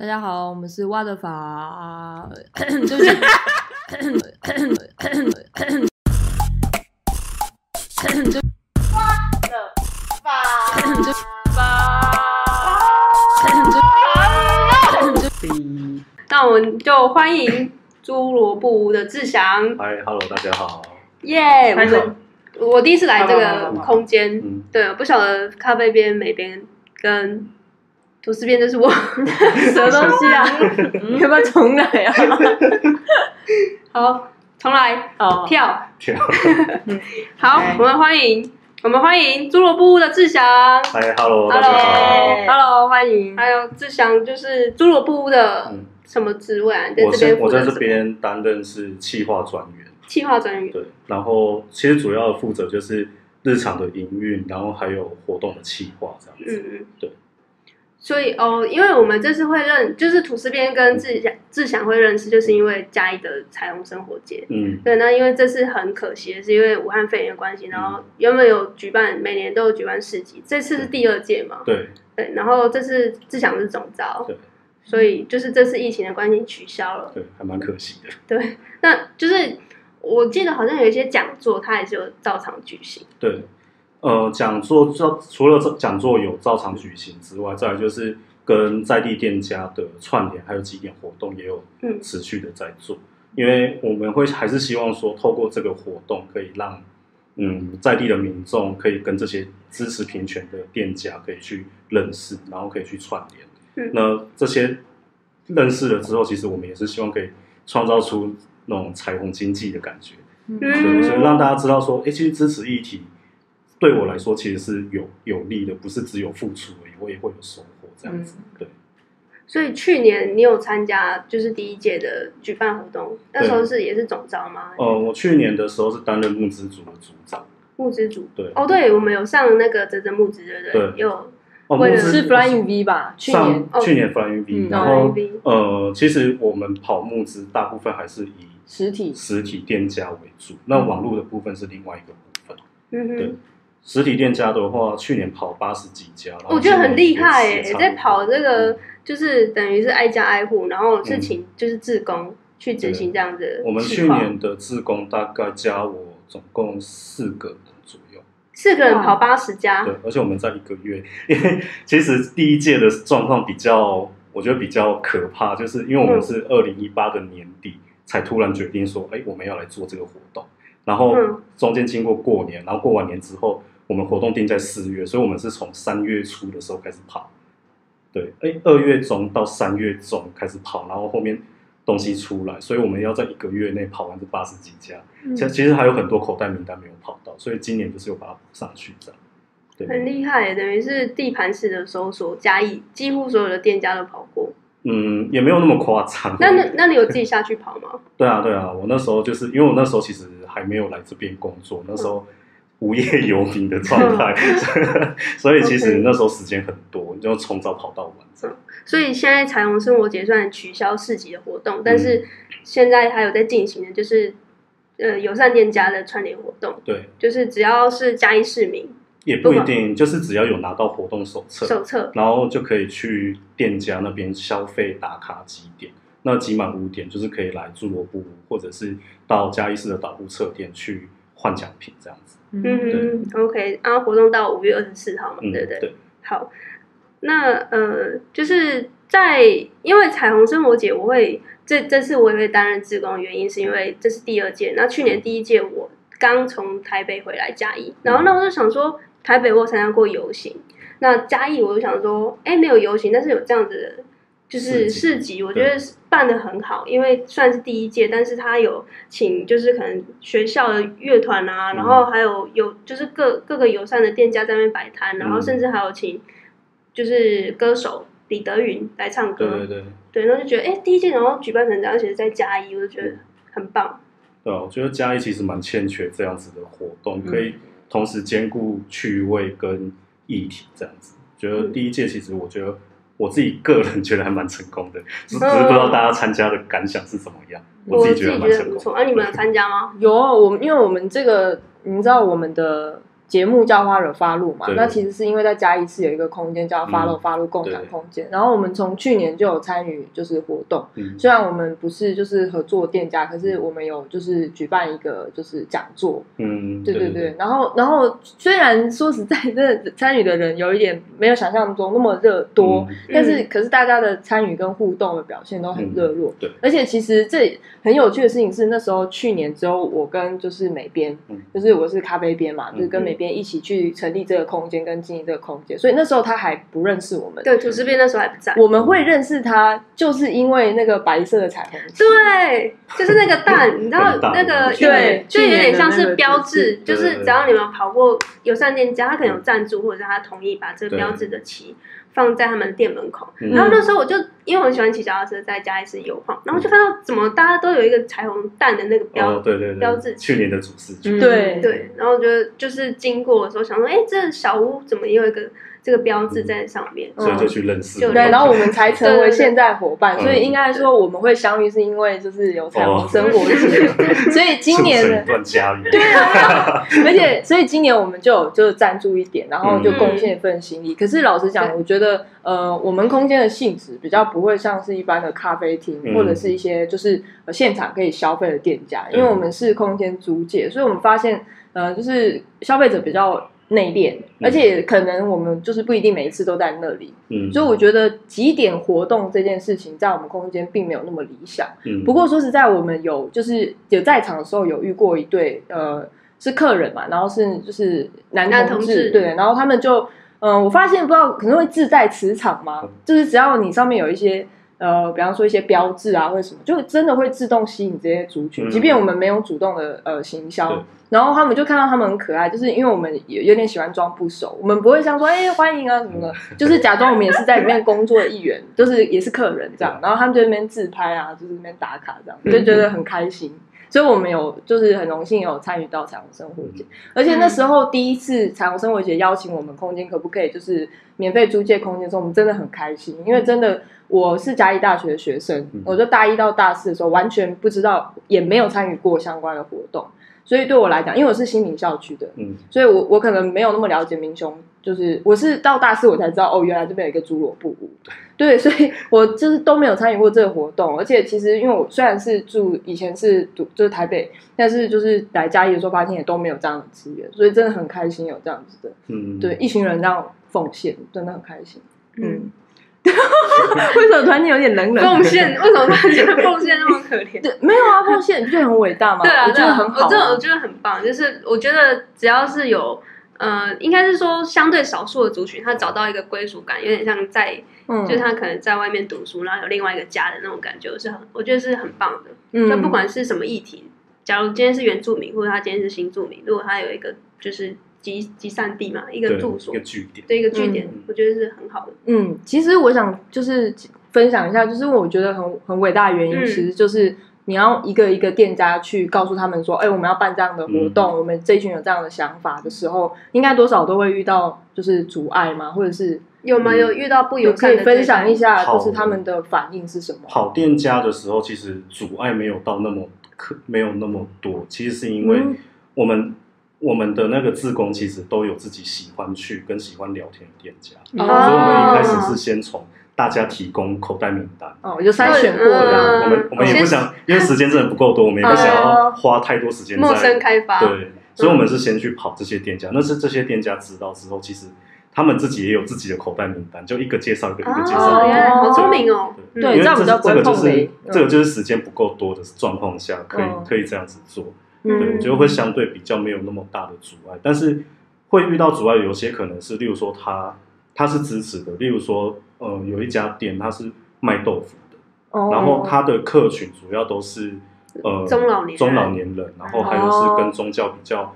大家好，我们是挖的法，对不起，那我们就欢迎侏罗布屋的志祥，嗨，Hello，大家好。耶！我拍手们我第一次来这个空间，对，不晓得咖啡边、美边跟吐司边，这是我 什么东西啊？你 要不要重来啊？好，重来，哦，跳。跳。好哎，我们欢迎我们欢迎侏罗布屋的志祥嗨，Hello，大家好。，Hello，欢迎。还有志祥就是侏罗布屋的嗯，什么职位啊？你在我这边现我在这什么？边担任是企划专员，企划专员。对，然后其实主要负责就是日常的营运，然后还有活动的企划这样子。嗯嗯，对。所以哦，因为我们这次会认，就是土司边跟志祥志祥会认识，就是因为嘉义的彩虹生活节。嗯，对，那因为这次很可惜的是，因为武汉肺炎的关系，然后原本有举办，每年都有举办市集，这次是第二届嘛，对，对，然后这次志祥是总招对，所以就是这次疫情的关系取消了，对，还蛮可惜的。对，那就是我记得好像有一些讲座，它也是有照常举行，对，呃，讲座照除了这讲座有照常举行之外，再来就是跟在地店家的串联，还有几点活动也有嗯持续的在做。因为我们会还是希望说，透过这个活动，可以让嗯在地的民众可以跟这些支持平权的店家可以去认识，然后可以去串联。嗯那这些认识了之后，其实我们也是希望可以创造出那种彩虹经济的感觉。对，嗯所以让大家知道说，哎、其实支持议题对我来说其实是有有利的，不是只有付出而已，我也会有收获这样子。对，所以去年你有参加就是第一届的举办活动，那时候是也是总招吗？呃，我去年的时候是担任募资组的组长。募资组。对，哦，对，我们有上那个泽泽募资，对不对？对有哦，是 Flying V 吧？去年去年 Flying V，、嗯然后呃，其实我们跑募资大部分还是以实体实体店家为主，那网络的部分是另外一个部分。对嗯哼，实体店家的话，去年跑八十几家，我觉得很厉害诶，在跑这个就是等于是挨家挨户，然后是嗯。请就是志工去执行这样的我们去年的志工大概加我总共四个人左右，四个人跑八十家。对，，而且我们在一个月，因 为其实第一届的状况比较，我觉得比较可怕，就是因为我们是二零一八的年底才突然决定说，哎，我们要来做这个活动，然后嗯。中间经过过年，然后过完年之后，我们活动定在四月，所以我们是从三月初的时候开始跑，对，哎，二月中到三月中开始跑，然后后面东西出来，所以我们要在一个月内跑完这八十几家。嗯其实其实还有很多口袋名单没有跑到，所以今年就是有把它补上去这样。很对，厉害，等于是地盘式的搜索，加一几乎所有的店家都跑过。嗯，也没有那么夸张。那那那你有自己下去跑吗？对啊对啊，我那时候就是因为我那时候其实还没有来这边工作，那时候无业游民的状态，所以其实那时候时间很多，你就从早跑到晚这样。所以现在彩虹生活节虽然取消市集的活动，嗯但是现在还有在进行的就是呃友善店家的串联活动，对，就是只要是嘉义市民也不一定，就是只要有拿到活动手册，手册，然后就可以去店家那边消费打卡几点。那集满五点，就是可以来侏罗布，或者是到嘉义市的导护册店去换奖品这样子。嗯嗯，OK，然后活动到五月二十四号嘛，嗯，对不对？对，好，那呃，就是在因为彩虹生活节，我会这这次我也会担任志工，的原因是因为这是第二届，那去年第一届我刚从台北回来嘉义，然后那我就想说，台北我有参加过游行，那嘉义我就想说，哎，没有游行，但是有这样子的。就是市集，我觉得是办的很好，因为算是第一届，但是他有请就是可能学校的乐团啊，嗯然后还有有就是各各个友善的店家在那边摆摊，然后嗯甚至还有请就是歌手李德云来唱歌，对对对。对，然后就觉得哎、第一届然后举办成这样，而且是在嘉义，我就觉得很棒。对啊，我觉得嘉义其实蛮欠缺这样子的活动，嗯可以同时兼顾趣味跟议题这样子。觉得嗯第一届其实我觉得我自己个人觉得还蛮成功的，只只是不知道大家参加的感想是怎么样。我自己觉得蛮成功。啊，你们有参加吗？有我们，因为我们这个你知道我们的节目叫花惹发露嘛，那其实是因为在嘉义市有一个空间叫发露嗯发露共享空间，然后我们从去年就有参与就是活动，嗯。虽然我们不是就是合作店家，可是我们有就是举办一个就是讲座，嗯，对对对，然后然后虽然说实在，真的参与的人有一点没有想象中那么热多，嗯但是可是大家的参与跟互动的表现都很热络。对，而且其实这很有趣的事情是，那时候去年之后，我跟就是美编，嗯。就是我是咖啡编嘛，嗯就是跟美编一起去成立这个空间跟经营这个空间，所以那时候他还不认识我们。对，土司边那时候还不在。我们会认识他，就是因为那个白色的彩虹。对，就是那个蛋，你知道那个对对，就有点像是标志，就是只要你们跑过友善店家，他可能有赞助，或者是他同意把这个标志的旗放在他们店门口。嗯。然后那时候我就因为我很喜欢骑脚踏车，在家里是游晃，然后就看到怎么大家都有一个彩虹蛋的那个标哦，对对对，标志去年的主视觉，嗯对。对，然后就就是经过的时候想说，哎，这小屋怎么也有一个这个标志在上面？所以就去认识。就对，然后我们才成为现在伙伴，所以应该说我们会相遇是因为就是有彩虹生活节，所以今年对啊，而且所以今年我们就有就赞助一点，然后就贡献一份心意。可是老实讲，我觉得呃，我们空间的性质比较不会像是一般的咖啡厅、嗯或者是一些就是呃现场可以消费的店家，因为我们是空间租借，所以我们发现呃，就是消费者比较内敛，而且可能我们就是不一定每一次都在那里，嗯，所以我觉得几点活动这件事情在我们空间并没有那么理想。嗯不过说实在，我们有就是有在场的时候有遇过一对呃是客人嘛，然后是就是男男同同志对，然后他们就嗯、呃我发现不知道可能会自在磁场嘛，嗯就是只要你上面有一些。呃，比方说一些标志啊，或者什么，就真的会自动吸引这些族群，嗯即便我们没有主动的呃行对销，然后他们就看到他们很可爱，就是因为我们有有点喜欢装不熟，我们不会像说哎、欢迎啊什么的，就是假装我们也是在里面工作的一员，就是也是客人这样，然后他们就在那边自拍啊，就是那边打卡这样，就觉得很开心。所以我们有就是很荣幸有参与到彩虹生活节，而且那时候第一次彩虹生活节邀请我们空间可不可以就是免费租借空间的时候，我们真的很开心，因为真的我是嘉义大学的学生嗯，我就大一到大四的时候完全不知道，也没有参与过相关的活动，所以对我来讲，因为我是新民校区的，嗯。所以我我可能没有那么了解民雄，就是我是到大四我才知道哦，原来这边有一个侏罗布屋，对，所以我就是都没有参与过这个活动，而且其实因为我虽然是住以前是读就是台北，但是就是来嘉义的时候发现也都没有这样的资源，所以真的很开心有这样子的，嗯，对，一群人这样奉献，真的很开心。嗯，嗯，为什么突然间有点冷冷？奉献为什么他觉得奉献那么可怜？对，没有啊，奉献不就很伟大吗？对啊，我觉得很好啊。我这我觉得很棒，就是我觉得只要是有。呃，应该是说相对少数的族群，他找到一个归属感，有点像在，嗯，就是他可能在外面读书，然后有另外一个家的那种感觉，是很，我觉得是很棒的。嗯就不管是什么议题，假如今天是原住民，或者他今天是新住民，如果他有一个就是集集散地嘛，一个住所一个，据点，对一个据点，嗯我觉得是很好的。嗯，其实我想就是分享一下，就是我觉得很很伟大的原因，嗯其实就是你要一个一个店家去告诉他们说，哎、我们要办这样的活动，我们这一群有这样的想法的时候，应该多少都会遇到就是阻碍嘛，或者是有吗？嗯有遇到不有友善的可以分享一下，就是他们的反应是什么？好店家的时候，其实阻碍没有到那么可没有那么多，其实是因为嗯我们、我们的那个自工其实都有自己喜欢去跟喜欢聊天的店家，哦所以我们一开始是先从大家提供口袋名单。哦，我就筛选过嗯这样。我们我们也不想，因为时间真的不够多，我们也不想要花太多时间陌生在开发，对，所以我们是先去跑这些店家。那是这些店家知道之后，其实他们自己也有自己的口袋名单，就一个介绍一个，一个介绍好聪明哦。对，对因为这这样比较不会这个就是这个就是时间不够多的状况下，可以嗯可以这样子做。嗯对，我觉得会相对比较没有那么大的阻碍，但是会遇到阻碍，有些可能是，例如说他他是支持的，例如说呃有一家店他是卖豆腐的，哦然后他的客群主要都是呃中老年中老年人，然后还有是跟宗教比较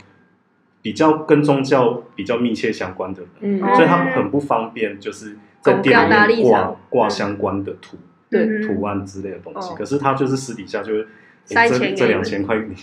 比较跟宗教比较密切相关的人，嗯，所以他们很不方便，就是在店里面挂挂嗯相关的图对嗯图案之类的东西，哦可是他就是私底下就会。塞诶这这两千块你你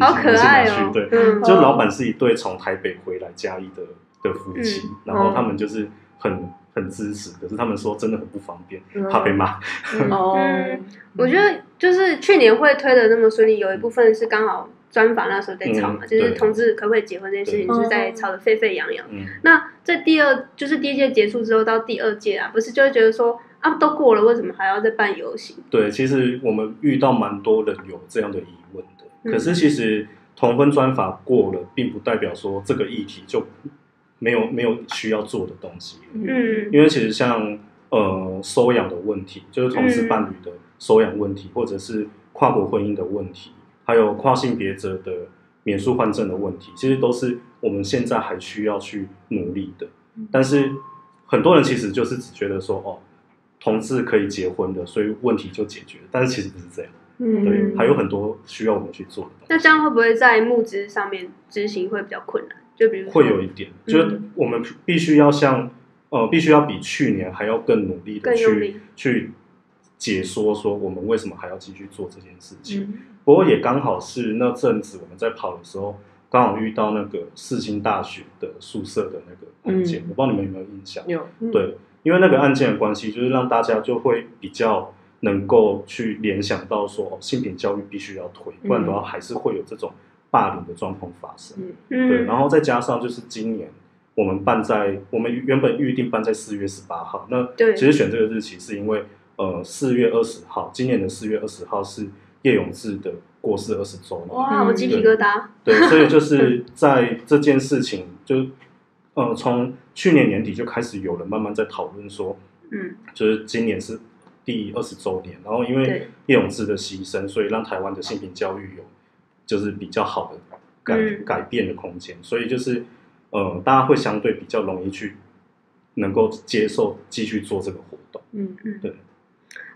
好可爱哦。去对，嗯。就老板是一对从台北回来嘉义的的夫妻，嗯。然后他们就是很很支持，可是他们说真的很不方便，嗯。怕被骂。哦，嗯。我觉得就是去年会推的那么顺利，有一部分是刚好专访那时候在吵嘛，就是同志可不可以结婚这件事情，就是在吵得沸沸扬扬。嗯，那在第二就是第一届结束之后到第二届啊，不是就会觉得说啊都过了，为什么还要再办游行？对，其实我们遇到蛮多人有这样的疑问可是其实同婚专法过了，并不代表说这个议题就没有没有需要做的东西。嗯因为其实像呃收养的问题，就是同志嗯伴侣的收养问题，或者是跨国婚姻的问题，还有跨性别者的免诉换证的问题，其实都是我们现在还需要去努力的。但是很多人其实就是只觉得说，哦，同志可以结婚的，所以问题就解决了。但是其实不是这样，嗯对，嗯还有很多需要我们去做的。那这样会不会在募资上面执行会比较困难？就比如会有一点，嗯就是我们必须要像呃，必须要比去年还要更努力的去力去解说说我们为什么还要继续做这件事情。嗯不过也刚好是那阵子我们在跑的时候，刚好遇到那个四星大学的宿舍的那个案件，嗯我不知道你们有没有印象？有嗯对，因为那个案件的关系，就是让大家就会比较能够去联想到说，哦，性平教育必须要推，不然的话还是会有这种霸凌的状况发生。对，然后再加上就是今年我们办在我们原本预定办在四月十八号，那对。其实选这个日期是因为呃四月二十号，今年的四月二十号是叶永志的过世二十周年，哇，嗯我鸡皮疙瘩。对，所以就是 在这件事情就呃从去年年底就开始有人慢慢在讨论说，嗯。就是今年是第二十周年，然后因为对。叶永志的牺牲，所以让台湾的性平教育有就是比较好的改、嗯。改变的空间，所以就是呃，大家会相对比较容易去能够接受继续做这个活动。嗯嗯，对。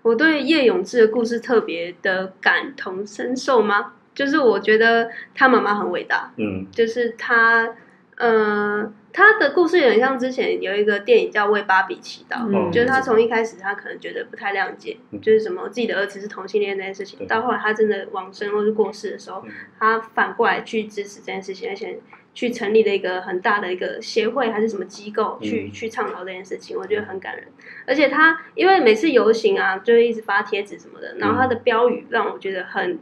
我对叶永志的故事特别的感同身受吗？就是我觉得他妈妈很伟大，嗯。就是他，呃，他的故事有点像之前有一个电影叫《为芭比祈祷》，嗯。就是他从一开始他可能觉得不太谅解，嗯。就是什么自己的儿子是同性恋这件事情，到后来他真的往生或是过世的时候，嗯。他反过来去支持这件事情，而且去成立了一个很大的一个协会还是什么机构去、嗯。去倡导这件事情，我觉得很感人。而且他因为每次游行啊，就会一直发帖子什么的，然后他的标语让我觉得很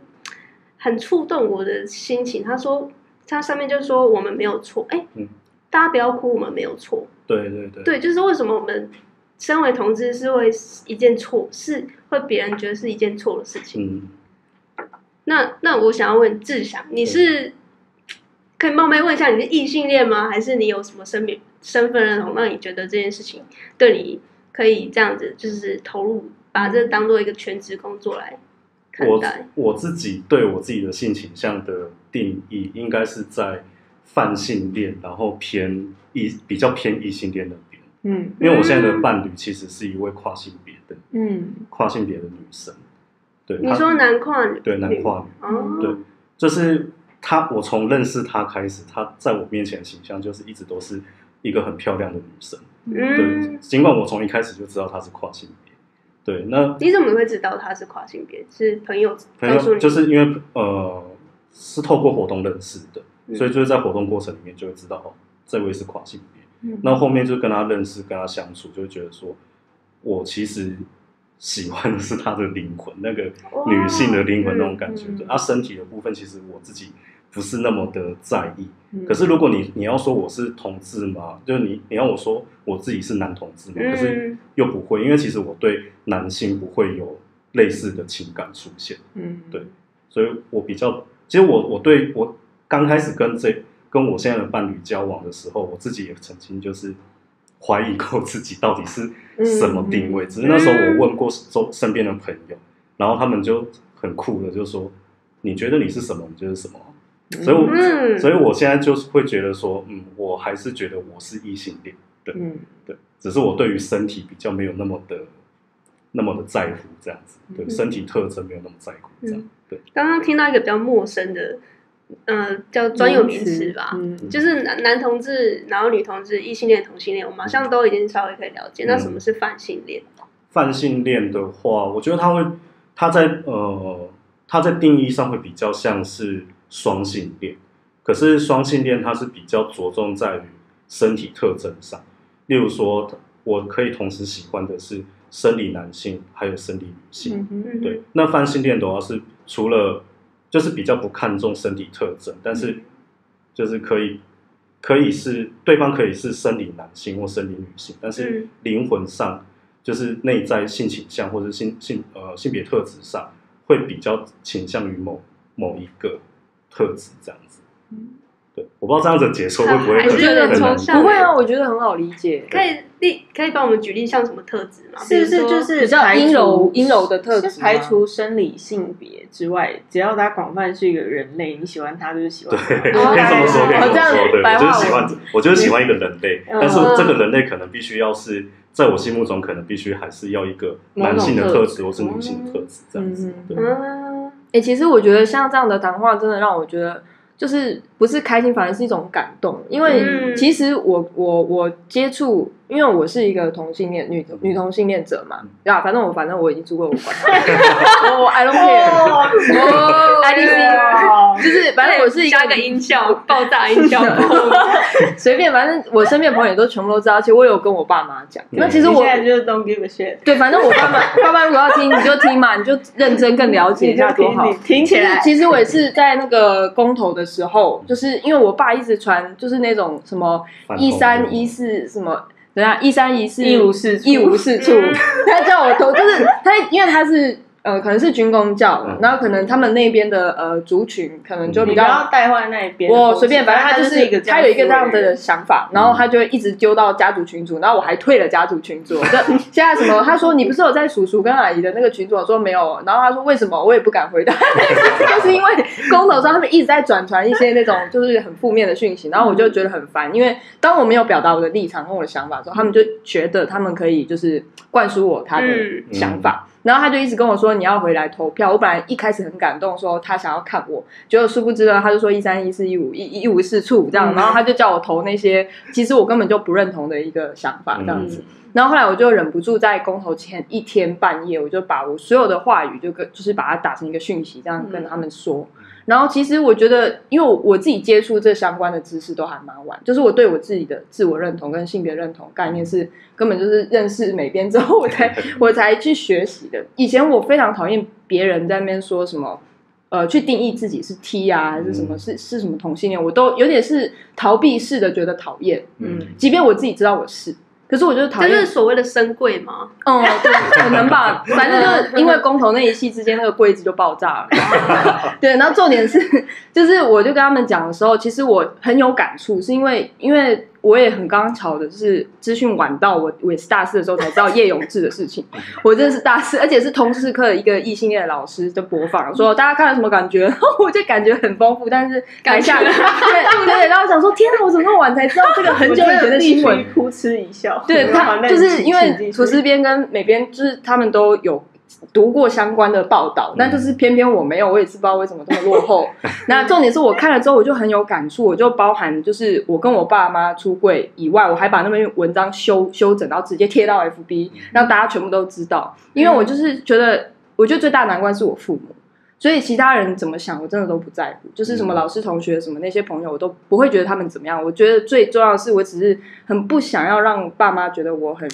很触动我的心情。他说他上面就说我们没有错，哎、嗯大家不要哭，我们没有错。对对对，对，就是为什么我们身为同志是会一件错，是会别人觉得是一件错的事情。嗯，那那我想要问志祥，你是可以冒昧问一下，你是异性恋吗？还是你有什么身别身份认同，让你觉得这件事情对你可以这样子，就是投入，把这当做一个全职工作来看我待？我自己对我自己的性倾向的定义，应该是在泛性恋，然后偏异比较偏异性恋那边。嗯。因为我现在的伴侣其实是一位跨性别的嗯。跨性别的女生，对，你说男跨女？对男跨女，哦，对就是她，我从认识她开始，她在我面前的形象就是一直都是一个很漂亮的女生，对嗯，，尽管我从一开始就知道她是跨性别，对，那你怎么会知道他是跨性别？是朋友朋？友就是因为呃是透过活动认识的，嗯所以就是在活动过程里面就会知道哦，这位是跨性别。嗯那后面就跟他认识，跟他相处，就会觉得说，我其实喜欢的是他的灵魂，那个女性的灵魂那种感觉。嗯对，啊，身体的部分其实我自己不是那么的在意。嗯可是如果你你要说我是同志嘛，就是你你要我说我自己是男同志嘛，可是嗯又不会，因为其实我对男性不会有类似的情感出现。嗯对所以我比较，其实我我对我刚开始跟这跟我现在的伴侣交往的时候，我自己也曾经就是怀疑过自己到底是什么定位。只是那时候我问过周身边的朋友，然后他们就很酷的就说：“你觉得你是什么？你就是什么。”所以我，嗯所以我现在就是会觉得说，嗯，我还是觉得我是异性恋，对嗯对，只是我对于身体比较没有那么的那么的在乎这样子，对，嗯身体特征没有那么在乎这样，对。刚刚听到一个比较陌生的，呃，叫专有名词吧，嗯。就是男男同志，然后女同志、异性恋、同性恋，我们好像都已经稍微可以了解。那什么是泛性恋？泛性恋的话，我觉得他会，他在呃，他在定义上会比较像是双性恋，可是双性恋它是比较着重在于身体特征上，例如说，我可以同时喜欢的是生理男性还有生理女性，嗯嗯对，那泛性恋的话是除了就是比较不看重身体特征，但是就是可以可以是对方可以是生理男性或生理女性，但是嗯。灵魂上就是内在性倾向或者性性呃性别特质上会比较倾向于某某一个特质这样子。对，我不知道这样子的解说会不会还是有点很很难抽象不会啊，我觉得很好理解。可以例可以帮我们举例像什么特质吗？是不是就是比较排除阴柔阴柔的特质排除生理性别之外，只要他广泛是一个人类，你喜欢他就是喜欢他。对，可以哦这么说，可以这么这样说。对，我就喜欢，我就是喜欢一个人类，嗯但是这个人类可能必须要是在我心目中，可能必须还是要一个男性的特质或是女性的特质这样子嗯。对，嗯，哎、其实我觉得像这样的谈话，真的让我觉得就是不是开心，反而是一种感动。因为嗯其实我我我接触，因为我是一个同性恋女女同性恋者嘛，对啊，反正我反正我已经出过，我管他，我 I don't care，哦 I d c 哦就是反正我是一个加个音效，爆炸音效。随便，反正我身边的朋友也都全部都知道，而且我有跟我爸妈讲。那其实我现在就是 don't give a shit，对，反正我爸妈爸妈如果要听，你就听嘛，你就认真更了解一下多好。你听起来其实我也是在那个公投的时候，就是因为我爸一直传，就是那种什么一三一四什么，等下一三一四一无是处一无是处，他叫我投，就是他因为他是。呃，可能是军工教嗯，然后可能他们那边的呃族群可能就你不比较要带坏那一边。我随便，反正他就是一个他有一个这样的的想法，然后他就会一直丢到家族群组，然后我还退了家族群组。就 现在什么？他说你不是有在叔叔跟阿姨的那个群组？我说没有，然后他说为什么？我也不敢回答，就是因为公投上他们一直在转传一些那种就是很负面的讯息，然后我就觉得很烦，因为当我没有表达我的立场跟我的想法的时候，他们就觉得他们可以就是灌输我他的嗯想法。然后他就一直跟我说你要回来投票。我本来一开始很感动，说他想要看我，结果殊不知呢，他就说一三一四一五一一无是处这样，嗯然后他就叫我投那些其实我根本就不认同的一个想法这样子。嗯然后后来我就忍不住在公投前一天半夜，我就把我所有的话语就跟就是把它打成一个讯息，这样跟他们说。然后其实我觉得，因为我我自己接触这相关的知识都还蛮晚，就是我对我自己的自我认同跟性别认同概念是根本就是认识美编之后我才 我才去学习的。以前我非常讨厌别人在那边说什么。呃，去定义自己是 T 啊，还是什么、嗯是是什么同性恋，我都有点是逃避式的觉得讨厌。嗯，即便我自自己知道我是，可是我就是讨厌这是所谓的深柜吗？嗯，对，可能吧，反正就是因为工头那一系之间，那个柜子就爆炸了。对，然后重点是，就是我就跟他们讲的时候，其实我很有感触，是因为因为我也很刚巧的，就是资讯晚到我我也是大四的时候才知道叶永志的事情，我真的是大四，而且是通识课的一个异性恋老师的播放，说大家看了什么感觉，我就感觉很丰富，但是台下 对感对对，然后我想说天哪，我怎么那么晚才知道这个很久以前的新闻？哭哧一笑。对他就是因为请厨师编跟美编，就是他们都有读过相关的报道，但就是偏偏我没有，我也是不知道为什么这么落后。那重点是我看了之后，我就很有感触，我就包含就是我跟我爸妈出柜以外，我还把那篇文章修修整，然后直接贴到 FB，让大家全部都知道。因为我就是觉得，我觉得最大难关是我父母。所以其他人怎么想，我真的都不在乎。就是什么老师、同学、什么那些朋友，我都不会觉得他们怎么样。我觉得最重要的是，我只是很不想要让爸妈觉得我很、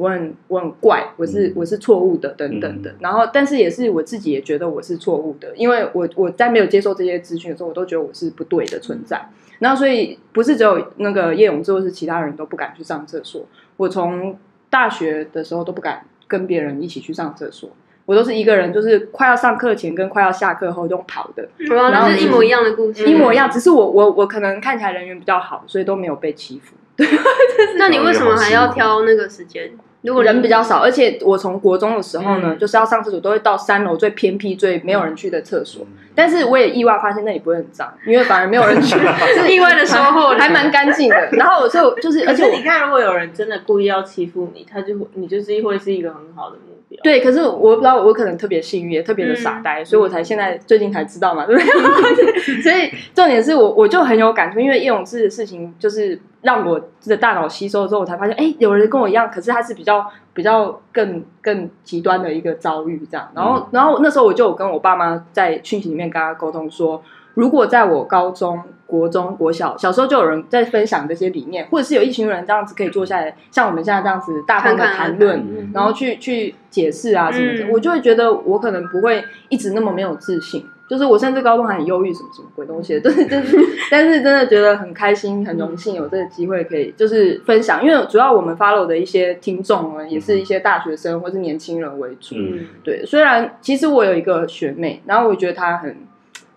我很、我很怪，我是、嗯我是错误的等等的。然后，但是也是我自己也觉得我是错误的，因为我我在没有接受这些资讯的时候，我都觉得我是不对的存在。然后，所以不是只有那个叶永志或是其他人都不敢去上厕所。我从大学的时候都不敢跟别人一起去上厕所。我都是一个人，就是快要上课前跟快要下课后用跑的，然然后后是一模一样的故事，一模一样。只是我我我可能看起来人缘比较好，所以都没有被欺负。对 那你为什么还要挑那个时间？如果人比较少，而且我从国中的时候呢，嗯就是要上厕所都会到三楼最偏僻、最没有人去的厕所。嗯但是我也意外发现那里不会很脏，因为反而没有人去，是意外的收获还蛮干净的。然后我就就是，可而且我你看，如果有人真的故意要欺负你，他就会你就是会是一个很好的目标。对，可是我不知道，我可能特别幸运，也特别的傻呆，所以我才现在最近才知道嘛，对不对？所以重点是我我就很有感触，因为叶永志的事情，就是让我的大脑吸收之后，我才发现，哎，有人跟我一样，可是他是比较比较更更极端的一个遭遇，这样。然后，然后那时候我就有跟我爸妈在讯息里面跟他沟通说，如果在我高中、国中、国小小时候就有人在分享这些理念，或者是有一群人这样子可以坐下来，像我们现在这样子大方的谈谈论，嗯然后去去解释啊什么的，嗯我就会觉得我可能不会一直那么没有自信。就是我甚至高中还很忧郁，什么什么鬼东西的，就是就是，但是真的觉得很开心，很荣幸有这个机会可以就是分享，因为主要我们 follow 的一些听众呢，也是一些大学生或是年轻人为主。嗯对，虽然其实我有一个学妹，然后我觉得她很，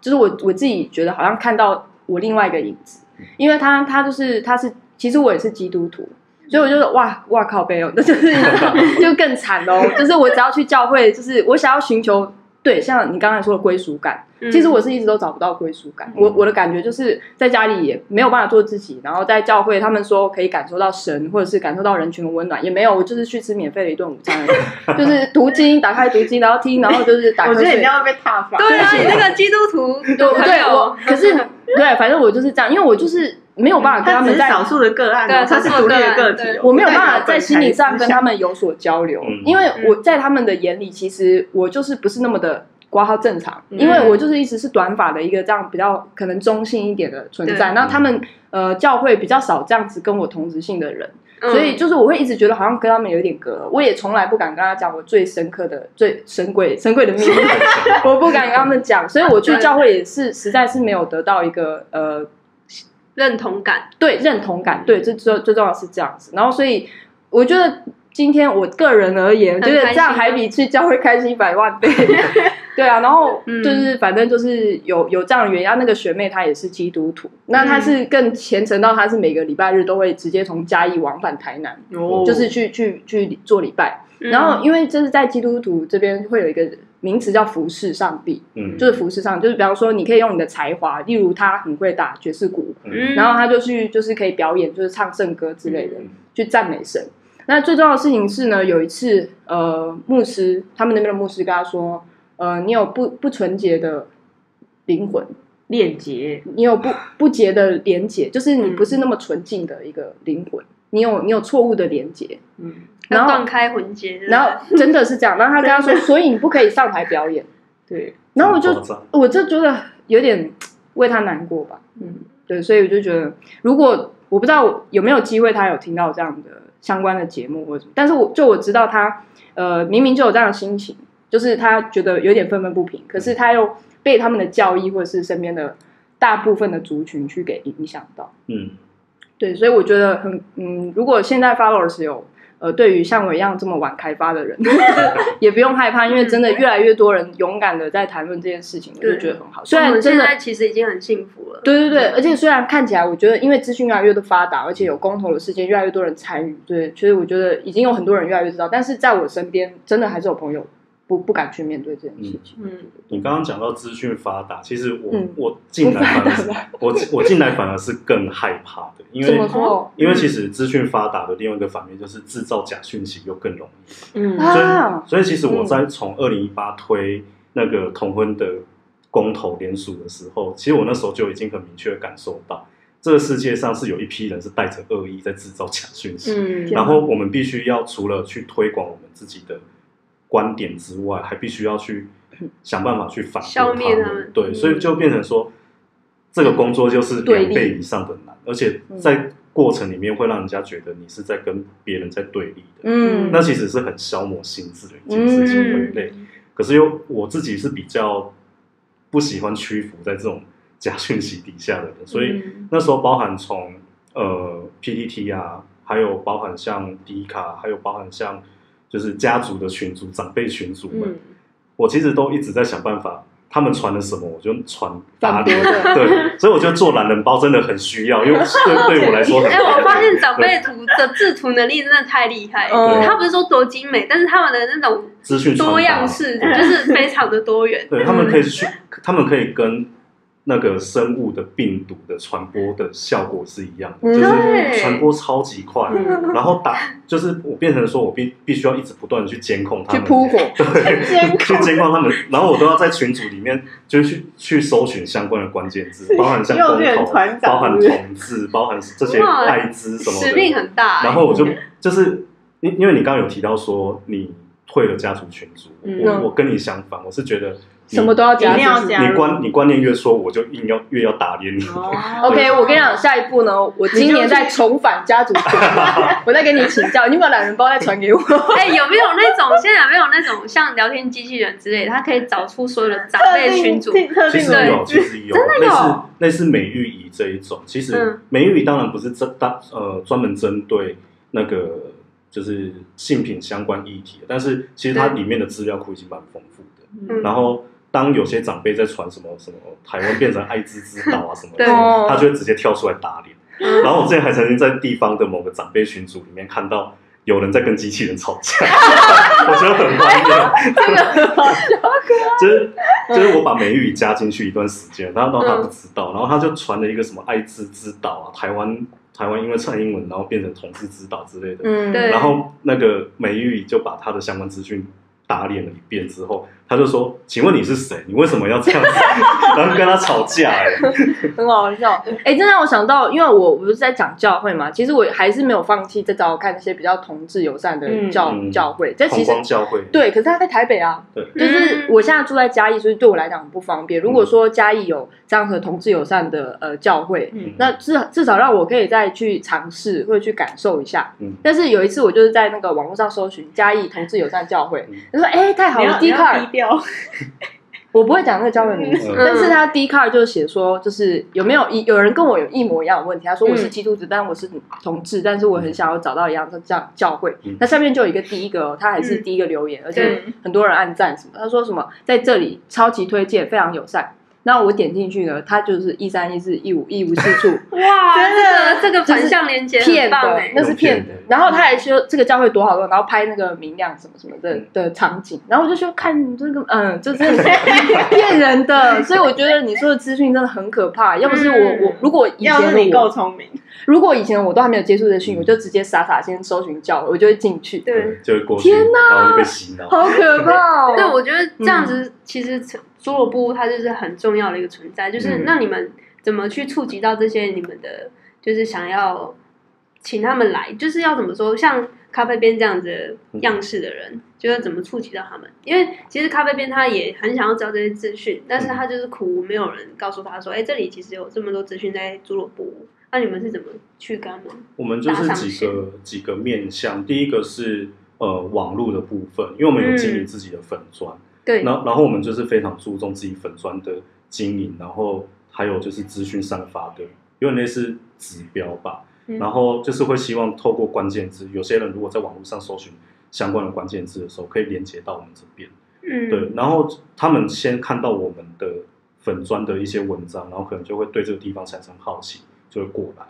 就是我我自己觉得好像看到我另外一个影子，因为她她就是她是，其实我也是基督徒。所以我就说哇哇靠背哦，那就是 就更惨喽。就是我只要去教会，就是我想要寻求对，像你刚才说的归属感，嗯其实我是一直都找不到归属感。嗯我我的感觉就是在家里也没有办法做自己，然后在教会他们说可以感受到神，或者是感受到人群的温暖，也没有。我就是去吃免费的一顿午餐而已，就是读经，打开读经，然后听，然后就是打我瞌睡。觉得你这样会被踏伐。对啊，你那个基督徒对，我，可是对，反正我就是这样，因为我就是没有办法跟他们在是少数的个案对哦，他是独立的个体哦，我没有办法在心理上跟他本们有所交流，嗯因为我在他们的眼里，其实我就是不是那么的挂号正常，嗯。因为我就是一直是短发的一个这样比较可能中性一点的存在。那他们呃教会比较少这样子跟我同质性的人，嗯。所以就是我会一直觉得好像跟他们有点隔，我也从来不敢跟他讲我最深刻的、最神鬼神鬼的秘密，我不敢跟他们讲，所以我去教会也是实在是没有得到一个呃认同感，对认同感，对，最最最重要是这样子。然后，所以我觉得今天我个人而言，很觉得这样还比去教会开心一百万倍。对啊，然后嗯就是反正就是有有这样的原因。啊那个学妹她也是基督徒，那她是更虔诚到她是每个礼拜日都会直接从嘉义往返台南，哦就是去去去做礼拜。嗯然后因为这是在基督徒这边会有一个名词叫服侍上帝，嗯，就是服侍上，就是比方说你可以用你的才华，例如他很会打爵士鼓，嗯。然后他就去就是可以表演，就是唱圣歌之类的，嗯。去赞美神。那最重要的事情是呢，有一次呃，牧师他们那边的牧师跟他说，呃，你有不不纯洁的灵魂，链接，你有不 不洁的连接，就是你不是那么纯净的一个灵魂，你有你有错误的连接，嗯，然后断开魂结，然后真的是这样，然后他跟他说，所以你不可以上台表演。对，然后我就我就觉得有点为他难过吧，嗯，对，所以我就觉得，如果我不知道有没有机会，他有听到这样的相关的节目或者什么，但是我就我知道他，呃，明明就有这样的心情，就是他觉得有点愤愤不平，可是他又被他们的教义或者是身边的大部分的族群去给影响到，嗯对，所以我觉得很，嗯，如果现在 followers 有。呃，对于像我一样这么晚开发的人，也不用害怕，因为真的越来越多人勇敢的在谈论这件事情，我就觉得很好。虽我们然现在其实已经很幸福了，对对对，而且虽然看起来，我觉得因为资讯越来越多发达，而且有公投的事件，越来越多人参与，对，其实我觉得已经有很多人越来越知道，但是在我身边，真的还是有朋友不不敢去面对这件事情。嗯，你刚刚讲到资讯发达，其实我、嗯我进来反而是我我进来反而是更害怕的，因为？因为其实资讯发达的另外一个反面就是制造假讯息又更容易。嗯啊所以所以其实我在从二零一八推那个同婚的公投联署的时候，其实我那时候就已经很明确的感受到，这个世界上是有一批人是带着恶意在制造假讯息。嗯然后我们必须要除了去推广我们自己的观点之外，还必须要去想办法去反消驳灭他们。对，嗯。所以就变成说，这个工作就是两倍以上的难，而且在过程里面会让人家觉得你是在跟别人在对立的。嗯，那其实是很消磨心智的一件事情，嗯很累。可是又我自己是比较不喜欢屈服在这种假讯息底下的人，所以嗯那时候包含从呃 PTT 啊，还有包含像迪卡，还有包含像就是家族的群组、长辈群组们，嗯我其实都一直在想办法。他们传了什么，我就传打脸。反驳的 对，所以我觉得做懒人包真的很需要，因为 对对我来说很哎。我发现长辈图的制图能力真的太厉害他不是说多精美，但是他们的那种资讯多样式就是非常的多元。对他们可以去，他们可以跟那个生物的病毒的传播的效果是一样的，嗯就是传播超级快。嗯。然后打就是我变成说我必必须要一直不断的去监控他们，去扑火，对，去监控。他们，然后我都要在群组里面就去去搜寻相关的关键字，包含像幼稚园公投，包含是不是同志，包含这些艾滋什么的，使命很大、欸。然后我就嗯就是因因为你刚刚有提到说你退了家族群组，嗯。我我跟你相反，我是觉得你什么都要加，一定要加你观你观念越说，我就硬要越要打脸。你。哦。OK，我跟你讲，下一步呢，我今年再重返家族群，我再跟你请教，你有没有懒人包再传给我？哎、有没有那种现在有没有那种像聊天机器人之类，它可以找出所有的长辈群组？特定的其实有，其实有，真的有？类似类似美玉仪这一种。其实嗯。美玉仪当然不是针当呃专门针对那个就是性品相关议题，但是其实它对。里面的资料库已经蛮丰富的。嗯。然后当有些长辈在传什么什么台湾变成艾滋之岛啊什么的他就会直接跳出来打脸。嗯。然后我之前还曾经在地方的某个长辈群组里面看到有人在跟机器人吵架，我觉得很荒谬。这个很好笑，就是就是我把美玉加进去一段时间，然后他不知道，然后他就传了一个什么艾滋之岛啊，台湾台湾因为蔡英文然后变成同志之岛之类的，然后那个美玉就把他的相关资讯打脸了一遍之后，他就说：“请问你是谁？你为什么要这样子？” 然后跟他吵架、哎，很好笑。哎、这让我想到，因为我我不是在讲教会嘛，其实我还是没有放弃在找我看那些比较同志友善的教、嗯教会。这其实教会，对，可是他在台北啊，对就是我现在住在嘉义，所以对我来讲很不方便。如果说嘉义有这样和同志友善的呃教会，嗯那至至少让我可以再去尝试或者去感受一下。嗯但是有一次我就是在那个网络上搜寻嘉义同志友善教会嗯，他说：“哎、太好了你要 d 你我不会讲那个教会名字，嗯但是他 d c a r 就写说，就是有没有一有人跟我有一模一样的问题？他说我是嗯基督徒，但我是同志，但是我很想要找到一样的教教会嗯。那下面就有一个第一个哦，他还是嗯第一个留言，而且对很多人按赞什么。他说什么在这里超级推荐，非常友善。那我点进去呢，他就是一三一四一五一无是处，哇，真的这个反向连接骗的那是骗的。然后他还说这个教会多好用，然后拍那个明亮什么什么的嗯的场景，然后我就说看这个，嗯，这真的是 骗人的。所以我觉得你说的资讯真的很可怕。要不是我嗯我如果以前你够聪明，如果以前我都还没有接触这讯，我就直接傻傻先搜寻教会，我就会进去。对。就会过去，天哪然后被洗脑。好可怕哦！对，我觉得这样子其实侏罗部它就是很重要的一个存在，就是嗯那你们怎么去触及到这些你们的，就是想要请他们来，就是要怎么说，像咖啡边这样子样式的人，就是怎么触及到他们？因为其实咖啡边他也很想要知道这些资讯，但是他就是苦无没有人告诉他说，哎，这里其实有这么多资讯在侏罗部，那你们是怎么去干嘛？我们就是几个几个面向，第一个是呃网络的部分，因为我们有经营自己的粉砖，对，然后然后我们就是非常注重自己粉砖的经营，然后还有就是资讯散发的，有点类似指标吧。嗯然后就是会希望透过关键字，有些人如果在网络上搜寻相关的关键字的时候，可以连接到我们这边。嗯，对，然后他们先看到我们的粉砖的一些文章，然后可能就会对这个地方产生好奇，就会过来。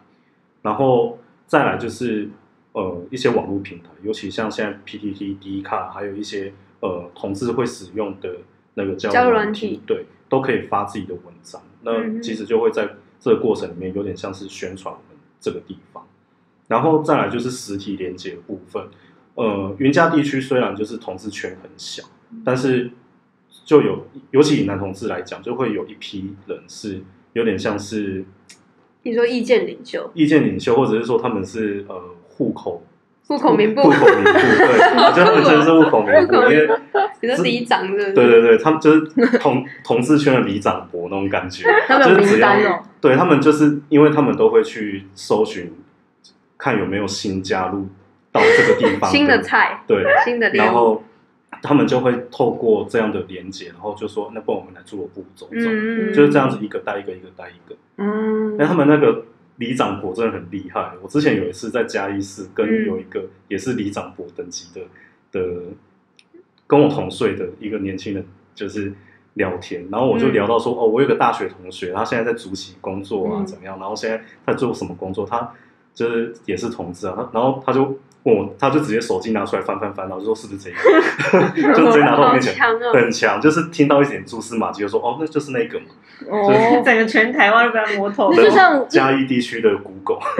然后再来就是呃一些网络平台，尤其像现在 PTT、D 卡，还有一些呃同志会使用的那个交软体，对，都可以发自己的文章。那其实就会在这个过程里面有点像是宣传我们这个地方。然后再来就是实体连接的部分，呃，云嘉地区虽然就是同志圈很小，但是就有，尤其以男同志来讲，就会有一批人是有点像是你说意见领袖、意见领袖，或者是说他们是呃户口户口名簿。户，口名簿，对，我觉得他们真的是户口名簿，因为你说里长是是？对对对，他们就是同同事圈的里长伯那种感觉，他们有就是只要名单哦，对他们就是因为他们都会去搜寻，看有没有新加入到这个地方新的菜，对，新的料，然后他们就会透过这样的连接，然后就说那不然我们来做个步骤。走，嗯，就是这样子一个带一个，一个带一个。嗯。那他们那个里长伯真的很厉害，我之前有一次在嘉义市跟嗯。有一个也是里长伯等级的的，跟我同岁的一个年轻人就是聊天，然后我就嗯。聊到说，哦，我有个大学同学，他现在在主席工作啊，嗯。怎么样？然后现在在做什么工作？他就是也是同志啊，然后他就问我，他就直接手机拿出来翻翻翻，然后就说是不是这个，就直接拿到我面前。强哦，很强，就是听到一点蛛丝马迹，就说哦，那就是那个嘛，哦，整个全台湾都被他摸透了。就像嘉义地区的 Google，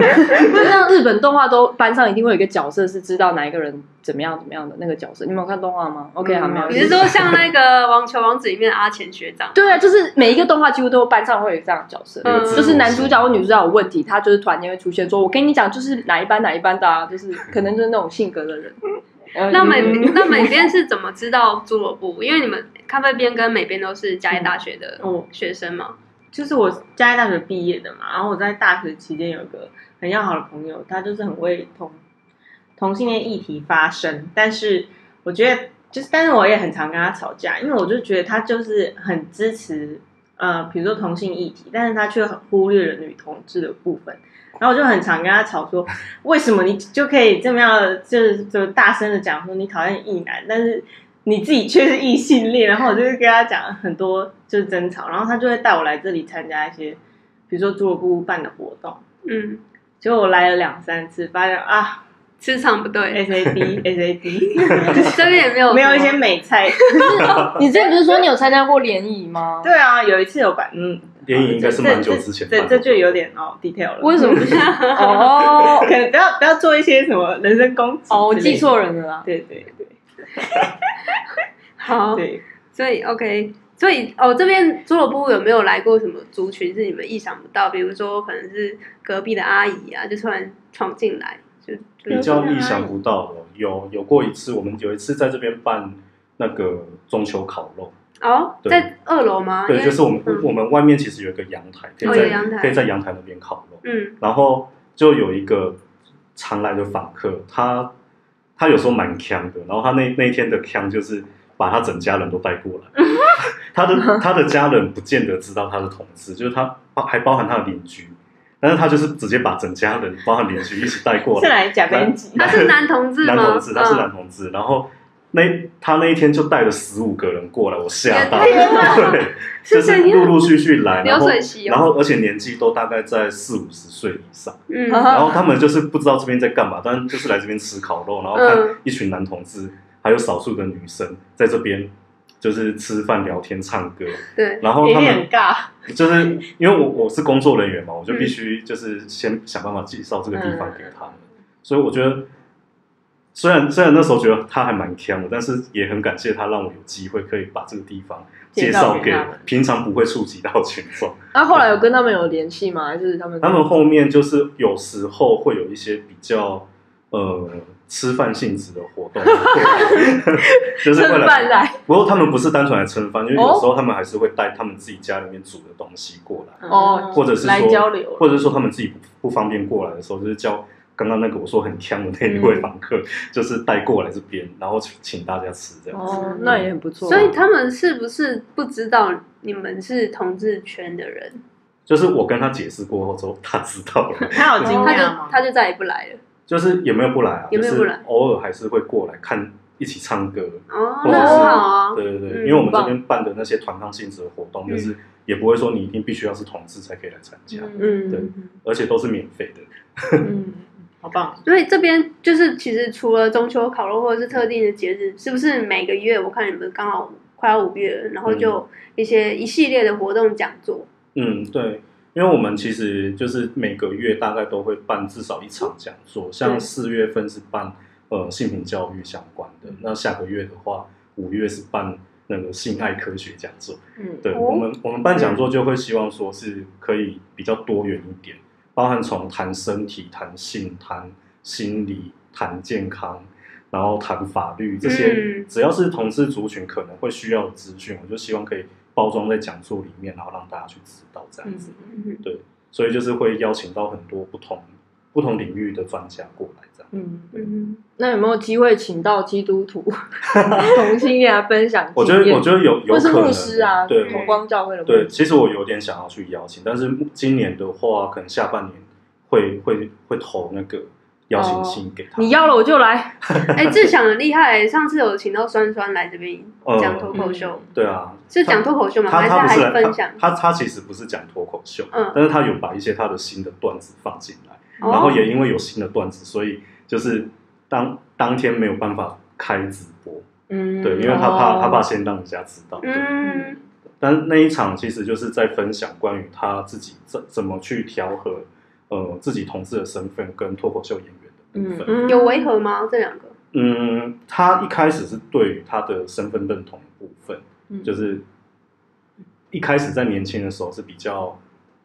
就像日本动画都班上一定会有一个角色是知道哪一个人怎么样怎么样的那个角色，你们有看动画吗？OK，嗯好，没有。你是说像那个网球王子里面的阿钱学长？对啊，就是每一个动画几乎都班上会有这样的角色，嗯就是男主角或女主角有问题，他就是突然间会出现说：“我跟你讲，就是哪一班哪一班的啊，就是可能就是那种性格的人。呃那美嗯那美编是怎么知道侏罗部？因为你们咖啡编跟美编都是嘉义大学的哦学生嘛。就是我嘉义大学毕业的嘛，然后我在大学期间有一个很要好的朋友，他就是很为同同性恋议题发生，但是我觉得就是，但是我也很常跟他吵架，因为我就觉得他就是很支持呃，比如说同性议题，但是他却很忽略了女同志的部分。然后我就很常跟他吵说，为什么你就可以这么样，就是就大声的讲说你讨厌异男，但是你自己却是异性恋，然后我就会跟他讲很多就是争吵，然后他就会带我来这里参加一些，比如说俱乐部办的活动，嗯，结果我来了两三次，发现啊磁场不对，，SAD SAD 这边也没有没有一些美菜，你之前不是说你有参加过联谊吗？对啊，有一次有办，嗯，联谊应该是蛮久之前这办的这就有点哦 detail 了，为什么不是？哦可能不要不要做一些什么人身攻击哦，我记错，人了啦。对对对好，对，所以 OK，所以哦，这边侏罗部有没有来过什么族群是你们意想不到？比如说可能是隔壁的阿姨啊，就突然闯进来，比较意想不到的，有有过一次，我们有一次在这边办那个中秋烤肉，哦，对在二楼吗？对，就是我们、嗯我们外面其实有一个阳台，可以在、哦阳台可以在阳台那边烤肉，嗯然后就有一个常来的访客，他他有时候蛮强的，然后他那那一天的强就是把他整家人都带过来，他的他的家人不见得知道他是同事，就是他包还包含他的邻居，但是他就是直接把整家人包含邻居一起带过来，是来假编辑，他是男同志吗？男同志，他是嗯男同志，然后。那他那一天就带了十五个人过来，我吓到，对，就是陆陆续续来，然流后然后而且年纪都大概在四五十岁以上，嗯啊然后他们就是不知道这边在干嘛，但就是来这边吃烤肉，然后看嗯一群男同志，还有少数的女生在这边就是吃饭、聊天、唱歌，对，然后他们就是因为我我是工作人员嘛，我就嗯必须就是先想办法介绍这个地方给他们，所以我觉得。虽然虽然那时候觉得他还蛮强的，但是也很感谢他让我有机会可以把这个地方介绍给平常不会触及到群众。那后来有跟他们有联系吗？还是他们他们后面就是有时候会有一些比较呃吃饭性质的活动，就是会蹭饭来？不过他们不是单纯来蹭饭，因为哦有时候他们还是会带他们自己家里面煮的东西过来，哦或者是来说交流或者是说他们自己不不方便过来的时候，就是叫刚刚那个我说很呛的那一位访客，就是带过来这边，然后请大家吃这样子。哦，那也很不错。所以他们是不是不知道你们是同志圈的人？就是我跟他解释过后之后，他知道了。他有惊他就讶吗？他就再也不来了。就是有没有不来啊？有没有不来偶尔还是会过来看，一起唱歌。哦，或者是那很好啊。对对对，嗯因为我们这边办的那些团康性质的活动，嗯就是也不会说你一定必须要是同志才可以来参加，嗯，对而且都是免费的。嗯，好棒，所以这边就是其实除了中秋烤肉或者是特定的节日，是不是每个月我看你们刚好快要五月了，然后就一些一系列的活动讲座。嗯，对，因为我们其实就是每个月大概都会办至少一场讲座，像四月份是办呃性平教育相关的，那下个月的话，五月是办那个性爱科学讲座。嗯，对、哦。我们，我们办讲座就会希望说是可以比较多元一点，包含从谈身体、谈性、谈心理、谈健康，然后谈法律这些，嗯。只要是同志族群可能会需要的资讯，我就希望可以包装在讲座里面，然后让大家去知道这样子。嗯对，所以就是会邀请到很多不同不同领域的专家过来这样。嗯，嗯，那有没有机会请到基督徒？同性恋来分享我觉得，我觉得有有或是可能牧师啊，对，同光教会的牧对，其实我有点想要去邀请，但是今年的话，可能下半年会会会投那个邀请信给他。你要了我就来，哎，志祥很厉害，上次有请到酸酸来这边嗯讲脱口秀，对啊，是讲脱口秀吗？他还还是来分享？他他他其实不是讲脱口秀，嗯。但是他有把一些他的新的段子放进来，哦。然后也因为有新的段子，所以就是当当天没有办法开直播，嗯，对，因为他怕、哦。他怕先让人家知道，嗯。但那一场其实就是在分享关于他自己怎怎么去调和呃自己同志的身份跟脱口秀演部分。嗯有违和吗？这两个？嗯，他一开始是对于他的身份认同的部分，嗯就是一开始在年轻的时候是比较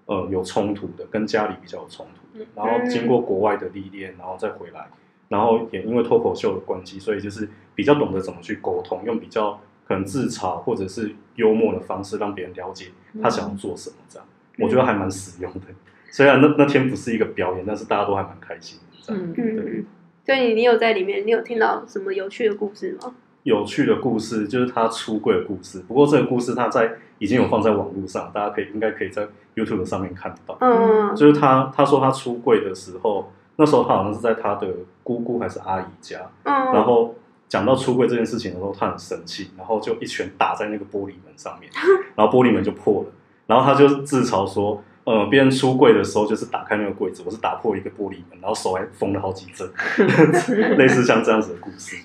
呃有冲突的，跟家里比较有冲突的，然后经过国外的历练，然后再回来然后也因为脱口秀的关系，所以就是比较懂得怎么去沟通，用比较可能自嘲或者是幽默的方式让别人了解他想要做什么，这样、我觉得还蛮实用的。虽然那那天不是一个表演，但是大家都还蛮开心的。嗯，嗯，所以你你有在里面，你有听到什么有趣的故事吗？有趣的故事就是他出柜的故事，不过这个故事他在已经有放在网络上，大家可以应该可以在 YouTube 上面看到。嗯，就是他他说他出柜的时候，那时候他好像是在他的姑姑还是阿姨家，嗯，然后讲到出柜这件事情的时候，他很生气，然后就一拳打在那个玻璃门上面，然后玻璃门就破了，然后他就自嘲说。呃，别人出柜的时候就是打开那个柜子，我是打破一个玻璃门，然后手还缝了好几针，类似像这样子的故事。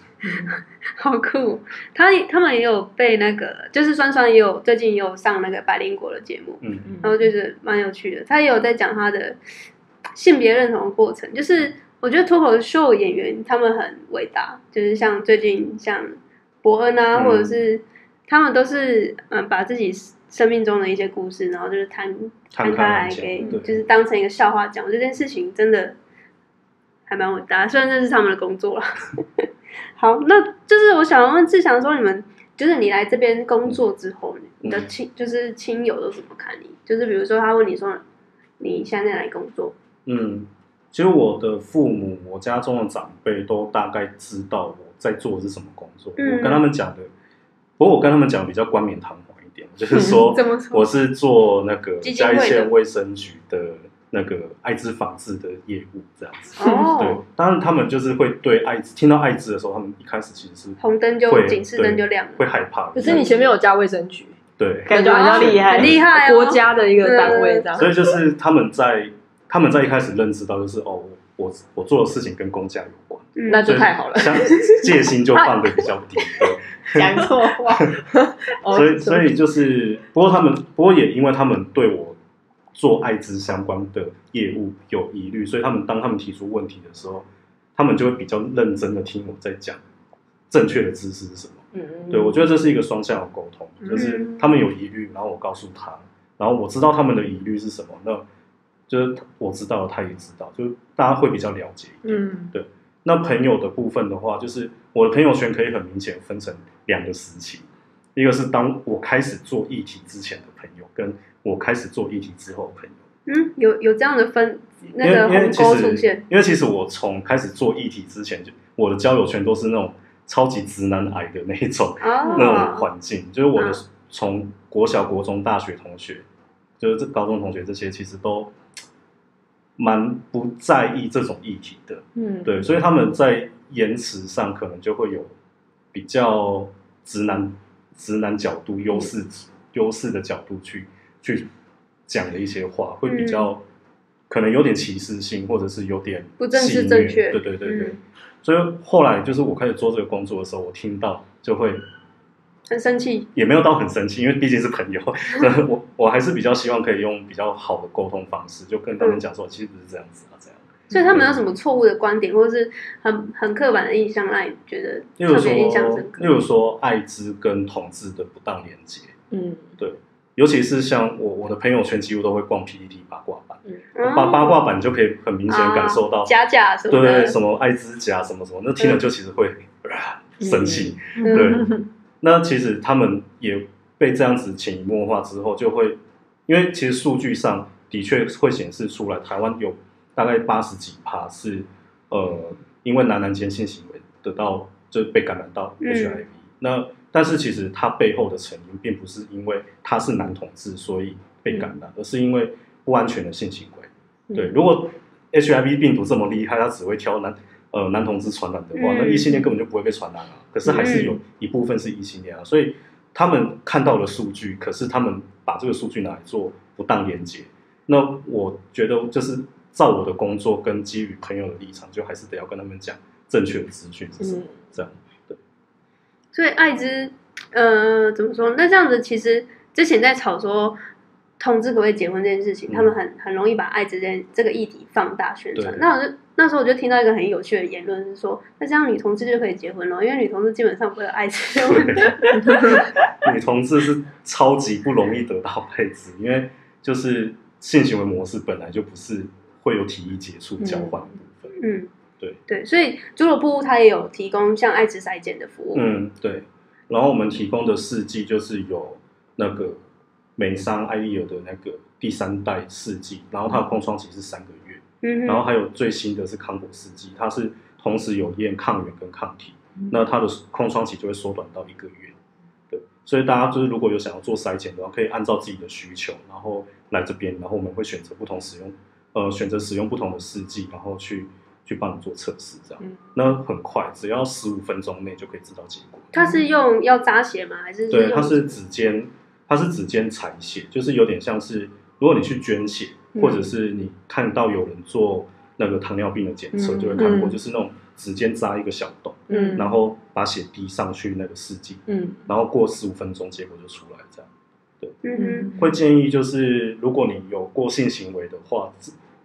好酷。他他们也有被那个，就是酸酸也有最近也有上那个百灵果的节目，嗯嗯然后就是蛮有趣的。他也有在讲他的性别认同的过程，就是我觉得脱口秀演员他们很伟大，就是像最近像伯恩啊，嗯或者是他们都是嗯把自己生命中的一些故事，然后就是摊摊开来给，就是当成一个笑话讲。这件事情真的还蛮伟大，虽然这是他们的工作了。好，那就是我想问志祥说，你们就是你来这边工作之后，你的亲就是亲友都怎么看你？就是比如说他问你说你现在在哪里工作？嗯，其实我的父母，我家中的长辈都大概知道我在做的是什么工作。嗯我跟他们讲的，不过我跟他们讲比较冠冕堂点，就是说怎么我是做那个嘉义县卫生局的那个艾滋防治的业务这样子。对哦，，当然他们就是会对艾滋听到艾滋的时候，他们一开始其实是红灯就会警示灯就亮了，会害怕。可是你前面有加卫生局，对，感觉好像厉害，很厉害哦，国家的一个单位这样。所以就是他们在他们在一开始认知到，就是哦，我我做的事情跟工价有关，嗯，那就太好了。像戒心就放的比较低。对，讲错话，哦所以所以就是，不过他们不过也因为他们对我做艾滋相关的业务有疑虑，所以他们当他们提出问题的时候，他们就会比较认真的听我在讲正确的知识是什么。嗯对，我觉得这是一个双向的沟通，就是嗯他们有疑虑，然后我告诉他，然后我知道他们的疑虑是什么，那就是我知道，他也知道，就是大家会比较了解一点。嗯那朋友的部分的话，就是我的朋友圈可以很明显分成两个时期，一个是当我开始做议题之前的朋友，跟我开始做议题之后的朋友。嗯，有有这样的分那因为个鸿因为其实沟出现，因为其实我从开始做议题之前，就我的交友圈都是那种超级直男癌的那一种。那种哦，环境，就是我的嗯从国小、国中、大学同学，就是这高中同学这些，其实都蛮不在意这种议题的，嗯，对，所以他们在言辞上可能就会有比较直男、直男角度、优势、优势的角度去去讲的一些话，会比较、可能有点歧视性，或者是有点不正式戏谑正确对对对对。嗯。所以后来就是我开始做这个工作的时候，我听到就会很生气，也没有到很生气，因为毕竟是朋友，我我还是比较希望可以用比较好的沟通方式，就跟他们讲说，其实不是这样子啊，这样。所以他们有什么错误的观点，或者是很很刻板的印象，让你觉得特别印象说深，刻？例？如说艾滋跟同志的不当连接，嗯。对。尤其是像我我的朋友圈几乎都会逛 PPT 八卦版，嗯。八八卦版就可以很明显地感受到，假假什么对的，什么艾滋假什么什么，那听了就其实会、啊生气。嗯。对，那其实他们也被这样子潜移默化之后，就会因为其实数据上的确会显示出来，台湾有大概八十几趴是呃因为男男间性行为得到就被感染到嗯。HIV，、那但是其实它背后的成因并不是因为他是男同志所以被感染，而是因为不安全的性行为。对，如果 HIV 病毒这么厉害，它只会挑男呃男同志传染的话，嗯那异性恋根本就不会被传染啊。可是还是有一部分是异性恋啊，所以他们看到了数据，可是他们把这个数据拿来做不当连接。那我觉得就是照我的工作跟基于朋友的立场，就还是得要跟他们讲正确的资讯是什么，嗯这样对。所以艾滋，呃，怎么说？那这样子其实之前在吵说同志可不可以结婚这件事情，嗯他们很很容易把艾滋这件这个议题放大宣传。那我就那时候我就听到一个很有趣的言论是说，那这样女同志就可以结婚了，因为女同志基本上不会有艾滋的问题。女同志是超级不容易得到配置，因为就是性行为模式本来就不是会有体液接触交换的部分。嗯，对，对，所以侏罗部它也有提供像爱滋筛检的服务。嗯，对。然后我们提供的试剂就是有那个美商艾丽尔的那个第三代试剂，然后它的空窗期是三个月，嗯，然后还有最新的是康果试剂，它是同时有验抗原跟抗体，那它的空窗期就会缩短到一个月。对，所以大家就是如果有想要做筛检的话，可以按照自己的需求，然后来这边，然后我们会选择不同使用，呃，选择使用不同的试剂，然后去去帮你做测试，这样。嗯那很快，只要十五分钟内就可以知道结果。它是用要扎血吗？还是对，用它是指尖，它是指尖采血，就是有点像是如果你去捐血，嗯或者是你看到有人做那个糖尿病的检测，嗯。就会看过，嗯。就是那种指尖扎一个小洞，嗯。然后把血滴上去那个试剂，嗯。然后过十五分钟结果就出来，这样。嗯，会建议就是，如果你有过性行为的话，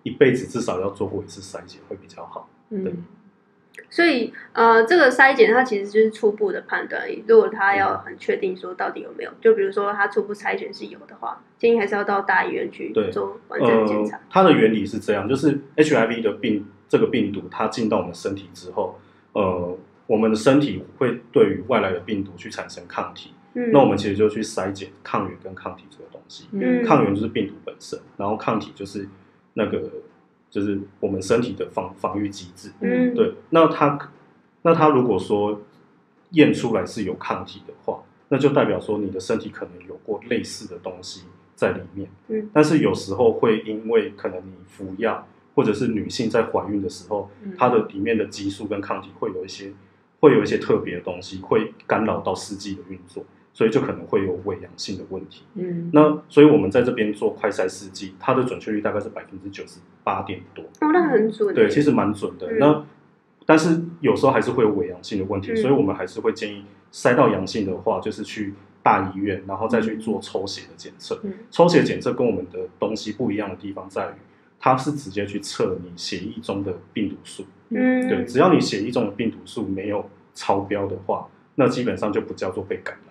一辈子至少要做过一次筛检会比较好。嗯所以呃，这个筛检它其实就是初步的判断。如果他要很确定说到底有没有，就比如说他初步筛选是有的话，建议还是要到大医院去做完整检查呃。，它的原理是这样，就是 HIV 的病这个病毒它进到我们身体之后，呃，我们的身体会对于外来的病毒去产生抗体，嗯，那我们其实就去筛检抗原跟抗体这个东西。嗯抗原就是病毒本身，然后抗体就是那个就是我们身体的防防御机制。嗯对，那它那它如果说验出来是有抗体的话，那就代表说你的身体可能有过类似的东西在里面。嗯，但是有时候会因为可能你服药，或者是女性在怀孕的时候，嗯它的里面的激素跟抗体会有一些会有一些特别的东西，会干扰到试剂的运作，所以就可能会有伪阳性的问题。嗯那所以我们在这边做快筛试剂，它的准确率大概是百分之九十八点多。哦，那很准。对，其实蛮准的。嗯那但是有时候还是会有伪阳性的问题，嗯所以我们还是会建议筛到阳性的话，就是去大医院，然后再去做抽血的检测。嗯抽血检测跟我们的东西不一样的地方在于，它是直接去测你血液中的病毒数。嗯，对，只要你血液中的病毒数没有超标的话，那基本上就不叫做被感染。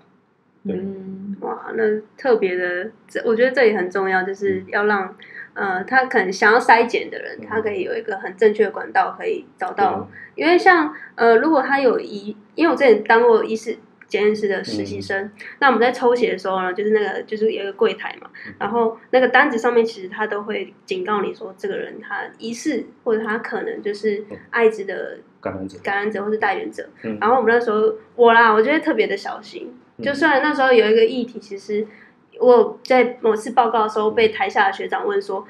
对。嗯。哇，那特别的，这我觉得这也很重要，就是要让呃，他可能想要筛检的人，嗯。他可以有一个很正确的管道可以找到。因为像呃，如果他有医，因为我之前当过医师检验室的实习生，那我们在抽血的时候呢，就是那个就是有一个柜台嘛，嗯然后那个单子上面其实他都会警告你说，这个人他疑似或者他可能就是艾滋的感染者，感染者或是带源者。嗯。然后我们那时候我啦，我觉得特别的小心。嗯就虽然那时候有一个议题，其实我在某次报告的时候被台下的学长问说，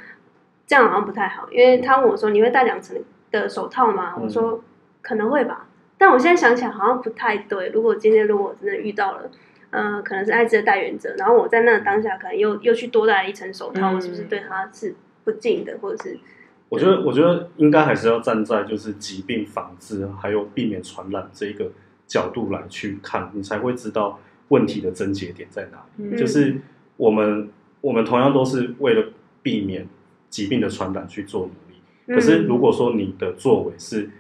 这样好像不太好，因为他问我说你会戴两层的手套吗？嗯我说可能会吧，但我现在想起来好像不太对。如果今天如果我真的遇到了。呃，可能是艾滋的代言者，然后我在那个当下可能又又去多戴了一层手套，嗯我是不是对他是不敬的，或者是我觉得，我觉得应该还是要站在就是疾病防治还有避免传染这一个角度来去看，你才会知道问题的症结点在哪里。嗯就是我们我们同样都是为了避免疾病的传染去做努力，嗯可是如果说你的作为是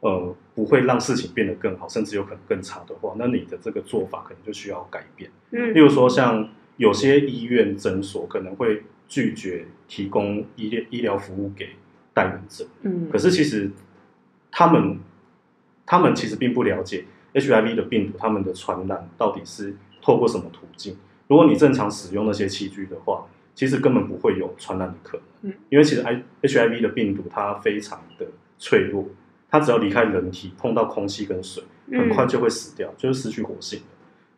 呃不会让事情变得更好，甚至有可能更差的话，那你的这个做法可能就需要改变。嗯例如说，像有些医院诊所可能会拒绝提供医疗医疗服务给带源者，嗯可是其实他们他们其实并不了解 HIV 的病毒，它们的传染到底是透过什么途径。如果你正常使用那些器具的话，其实根本不会有传染的可能。嗯因为其实 I HIV 的病毒它非常的脆弱，它只要离开人体碰到空气跟水，很快就会死掉，就是失去活性。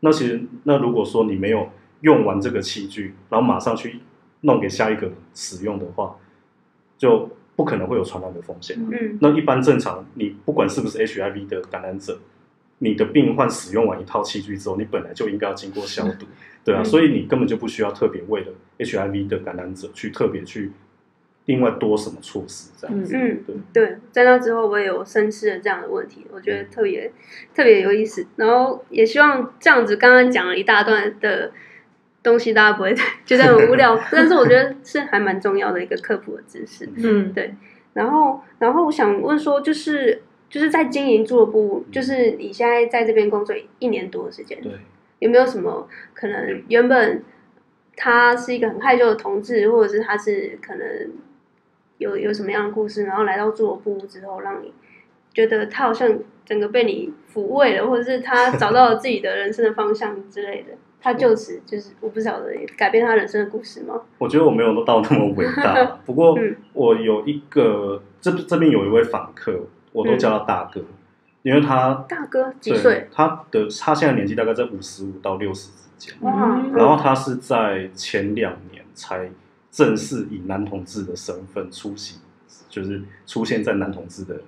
那其实，那如果说你没有用完这个器具，然后马上去弄给下一个人使用的话，就不可能会有传染的风险。嗯那一般正常，你不管是不是 HIV 的感染者，你的病患使用完一套器具之后，你本来就应该要经过消毒，对啊，嗯。所以你根本就不需要特别为了 HIV 的感染者去特别去另外多什么措施这样子，嗯。对。对，在那之后我也有深思了这样的问题，我觉得特别特别有意思。然后也希望这样子刚刚讲了一大段的东西，大家不会 觉得很无聊，但是我觉得是还蛮重要的一个科普的知识。嗯。对，然后然后我想问说，就是就是在经营俱乐部，就是你现在在这边工作一年多的时间，对，有没有什么可能原本他是一个很害羞的同志，或者是他是可能有有什么样的故事，然后来到做部之后，让你觉得他好像整个被你抚慰了，或者是他找到了自己的人生的方向之类的，他就此就是我不晓得改变他人生的故事吗？我觉得我没有到那么伟大，不过嗯我有一个这这边有一位访客，我都叫他大哥，因为他大哥？几对岁？他的他现在年纪大概在五十五到六十之间，然后他是在前两年才正式以男同志的身份出席，就是出现在男同志的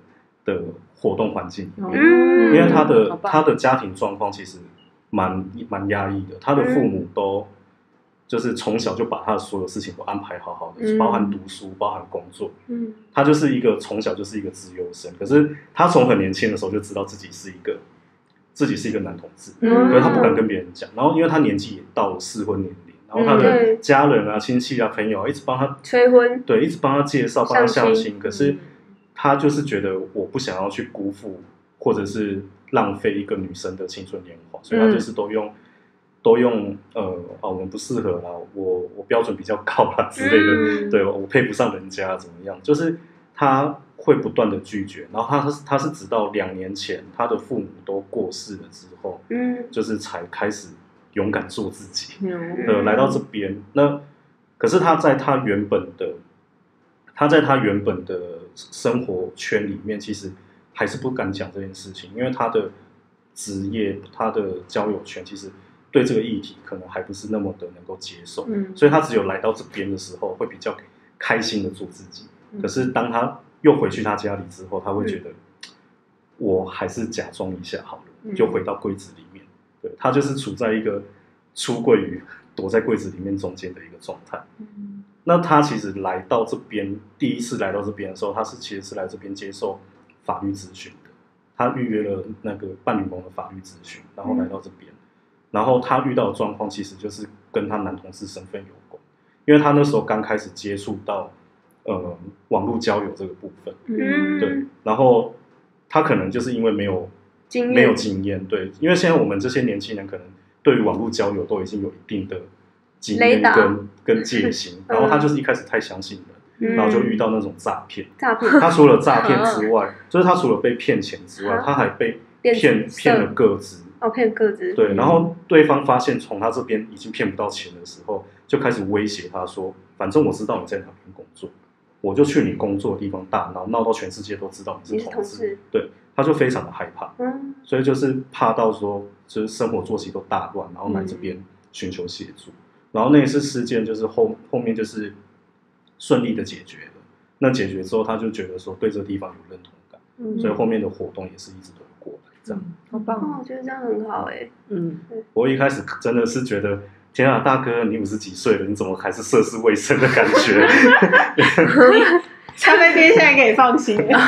的活动环境里面。嗯。因为他的他的家庭状况其实蛮蛮压抑的，他的父母都就是从小就把他的所有事情都安排好好的，嗯。包含读书，包含工作。嗯。他就是一个从小就是一个自由生，可是他从很年轻的时候就知道自己是一个自己是一个男同志，嗯可是他不敢跟别人讲。然后因为他年纪也到了适婚年龄，然后他的家人啊、亲戚啊、朋友啊一直帮他催婚，对，一直帮他介绍、帮他相亲相亲，可是他就是觉得我不想要去辜负或者是浪费一个女生的青春年华，所以他就是都用、都用呃啊我们不适合啦，我我标准比较高啦之类的，嗯对我配不上人家怎么样，就是他会不断的拒绝，然后他他是他是直到两年前他的父母都过世了之后，嗯就是才开始勇敢做自己。嗯呃，来到这边，那可是他在他原本的，他在他原本的生活圈里面，其实还是不敢讲这件事情，因为他的职业、他的交友圈，其实对这个议题可能还不是那么的能够接受，嗯所以他只有来到这边的时候，会比较开心的做自己。嗯可是当他又回去他家里之后，他会觉得，我还是假装一下好了，嗯就回到柜子里面。对他就是处在一个出柜与躲在柜子里面中间的一个状态。嗯那他其实来到这边，第一次来到这边的时候，他是其实是来这边接受法律咨询的。他预约了那个伴侣盟的法律咨询，然后来到这边，然后他遇到的状况其实就是跟他男同事身份有关，因为他那时候刚开始接触到呃网络交友这个部分，嗯，对，然后他可能就是因为没有经验没有经验，对，因为现在我们这些年轻人可能对于网络交友都已经有一定的经验跟跟戒心，然后他就是一开始太相信了，嗯然后就遇到那种诈骗。诈骗，他除了诈骗 之外，就是他除了被骗钱之外啊，他还被骗骗了个资。哦骗个子，对，然后对方发现从他这边已经骗不到钱的时候，就开始威胁他说：“反正我知道你在哪边工作，我就去你工作的地方大闹，闹到全世界都知道你你是同。事，”对，他就非常的害怕。嗯所以就是怕到说，就是生活作息都大乱，然后来这边寻求协助。然后那一次事件就是后后面就是顺利的解决了。那解决之后，他就觉得说对这个地方有认同感，嗯所以后面的活动也是一直这样。好棒哦，我觉得这样很好哎，嗯，我一开始真的是觉得。天啊，大哥，你五十几岁了，你怎么还是涉世未深的感觉？咖啡店现在可以放心了，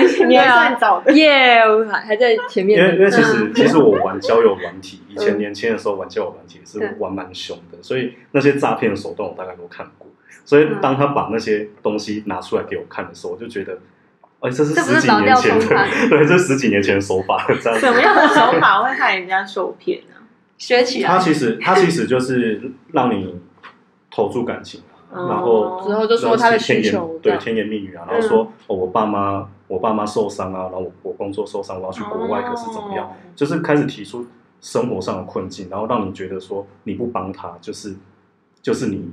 你 你还算早的。耶，我还还在前面，因为因为其实 其实我玩交友软体，以前嗯年轻的时候玩交友软体是玩蛮凶的，所以那些诈骗的手段我大概都看过。所以当他把那些东西拿出来给我看的时候，我就觉得，哎，这是这不是十几年前的 对，这是十几年前的手法，这样子。什么样的手法会害人家受骗呢？学起来，他其实他其实就是让你投注感情啊，然后之后就说他的需甜言求，这样。对甜言蜜语啊，然后说、哦我爸妈我爸妈受伤啊，然后我我工作受伤，我要去国外，可是怎么样？哦？就是开始提出生活上的困境，然后让你觉得说你不帮他，就是就是你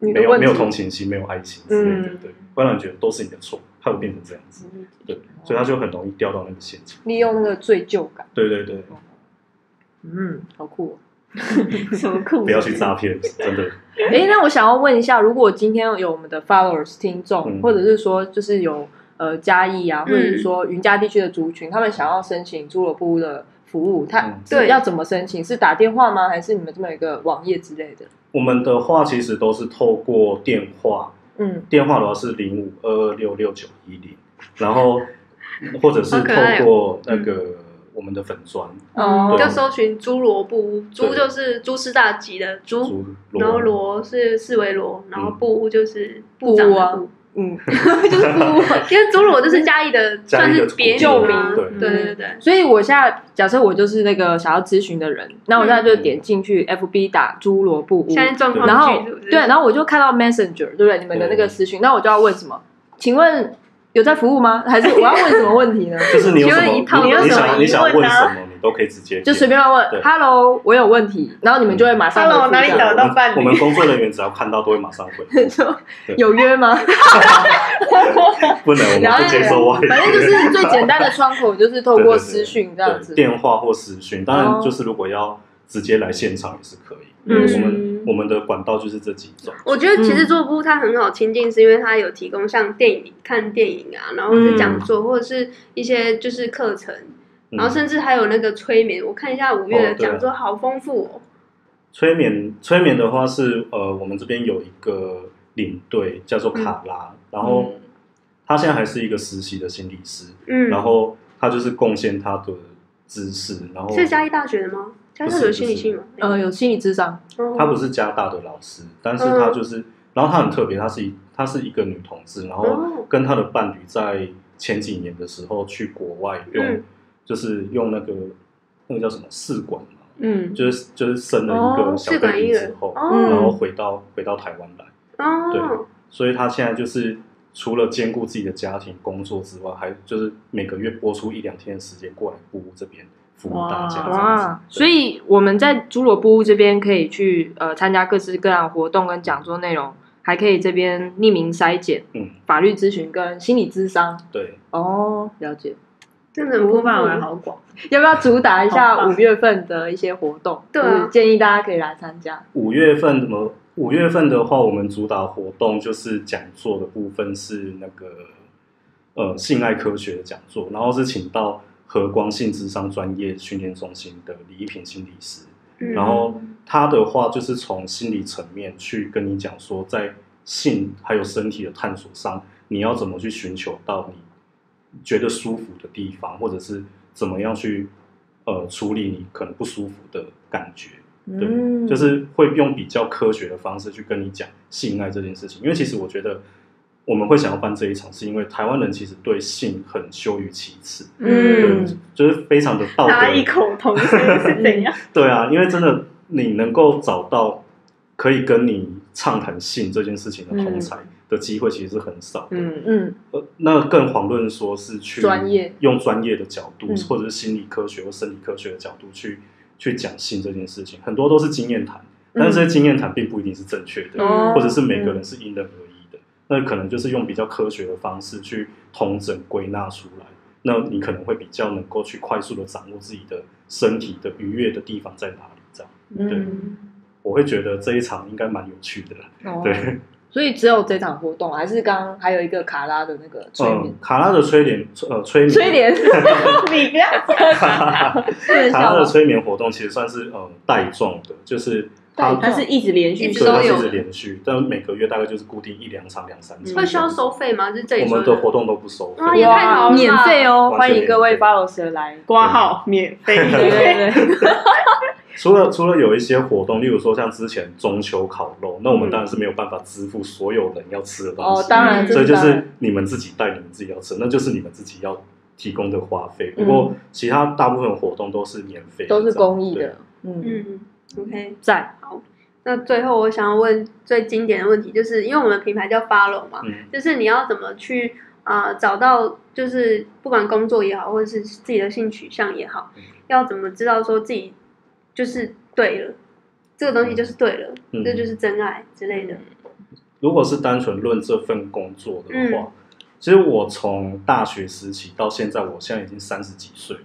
没有问没有同情心，没有爱心之类的，嗯。对，会让你觉得都是你的错，他会变成这样子，对，所以他就很容易掉到那个陷阱。利用那个罪疚感，对对对，嗯，好酷哦。什么酷？不要去诈骗，真的。哎，那我想要问一下，如果今天有我们的 followers 听众，嗯或者是说就是有呃嘉义啊，嗯或者是说云嘉地区的族群，他们想要申请侏罗部的服务，他嗯对要怎么申请？是打电话吗？还是你们这么一个网页之类的？我们的话其实都是透过电话，嗯，电话的话是零五二二六六九一零，然后或者是透过那个我们的粉砖哦。就搜寻侏罗部，猪对。就是猪师大吉的猪，然后罗，是四维罗，然后布屋就是部长的部啊。部，嗯，就是我，因为侏罗就是嘉义的算是别救名啊，对对对所以我现在假设我就是那个想要咨询的人，那我现在就点进去 FB 打侏罗布屋，现在状况然后对，然后我就看到 Messenger，对不对？你们的那个私讯，那我就要问什么？请问有在服务吗？还是我要问什么问题呢？就是你有什么，请问一套你你有什么想你想问什么，你都可以直接就随便乱问对，Hello，我有问题，然后你们就会马上 Hello，哪里找得到伴侣我们工作人员只要看到都会马上回，说有约吗？不能我们不接受外反正就是最简单的窗口，就是透过私讯这样对子。电话或私讯，当哦然就是如果要直接来现场也是可以。嗯我们我们的管道就是这几种。我觉得其实做布它很好亲近，是因为它有提供像电影看电影啊，然后是讲座、或者是一些就是课程，然后嗯甚至还有那个催眠。我看一下五月的讲座，好丰富哦。催眠催眠的话是呃，我们这边有一个领队叫做卡拉，然后他现在还是一个实习的心理师，嗯，然后他就是贡献他的知识，然后是嘉义大学的吗？嘉义大学有心理系吗？呃，有心理智商，哦。他不是加大的老师，但是嗯。他就是，然后他很特别，他是一她是一个女同志，然后哦。跟她的伴侣在前几年的时候去国外用，嗯。就是用那个那个叫什么试管嘛，嗯，就是就是生了一哦个小试管 baby 婴儿之后，哦。然后回到回到台湾来，对哦，所以他现在就是除了兼顾自己的家庭工作之外，还就是每个月拨出一两天的时间过来布屋这边服务大家这样子哇，，所以我们在侏罗布屋这边可以去呃参加各式各样的活动跟讲座内容，还可以这边匿名筛检、嗯法律咨询跟心理咨商。对，哦，了解。真的很丰服务范围。好广。要不要主打一下五月份的一些活动？对啊建议大家可以来参加。五月份怎么？五月份的话，我们主打活动就是讲座的部分是那个呃性爱科学的讲座，然后是请到和光性智商专业训练中心的李一平心理师，嗯然后他的话就是从心理层面去跟你讲说，在性还有身体的探索上，你要怎么去寻求到你觉得舒服的地方，或者是怎么样去呃处理你可能不舒服的感觉。对，嗯就是会用比较科学的方式去跟你讲性爱这件事情。因为其实我觉得我们会想要办这一场，是因为台湾人其实对性很羞于启齿，嗯对，就是非常的道德。拿异口同声是怎样？对啊，因为真的你能够找到可以跟你畅谈性这件事情的同才的机会，其实是很少的。嗯，嗯呃，那更遑论说是去专业用专业的角度，嗯或者是心理科学或生理科学的角度去去讲性这件事情，很多都是经验谈，但是这些经验谈并不一定是正确的，哦或者是每个人是因人而异的。那可能就是用比较科学的方式去统整归纳出来，那你可能会比较能够去快速的掌握自己的身体的愉悦的地方在哪里。这样，嗯，我会觉得这一场应该蛮有趣的。哦对，所以只有这场活动，还是刚刚还有一个卡拉的那个催眠嗯，卡拉的催眠，呃，催眠，催眠，你不要这样 卡？拉的催眠活动其实算是呃带状的，就是它带它是一直连续一直对它是都有一直连续，但每个月大概就是固定一两场、两三场。会需要收费吗？就是这里我说们的活动都不收费。哇也太好了免费哦！欢迎各位免费 follows 来。挂号免费。对对对，除了除了有一些活动，例如说像之前中秋烤肉，那我们嗯当然是没有办法支付所有人要吃的东哦，西，当然，嗯所以就是你们自己带，你们自己要吃，那就是你们自己要提供的花费。不过嗯其他大部分活动都是免费的，都是公益的。嗯，嗯，OK。在好那最后我想要问最经典的问题，就是因为我们的品牌叫 Follow 嘛，嗯就是你要怎么去呃找到，就是不管工作也好，或者是自己的性取向也好，嗯要怎么知道说自己就是对了，这个东西就是对了，嗯这就是真爱之类的。如果是单纯论这份工作的话，嗯其实我从大学时期到现在，我现在已经三十几岁了。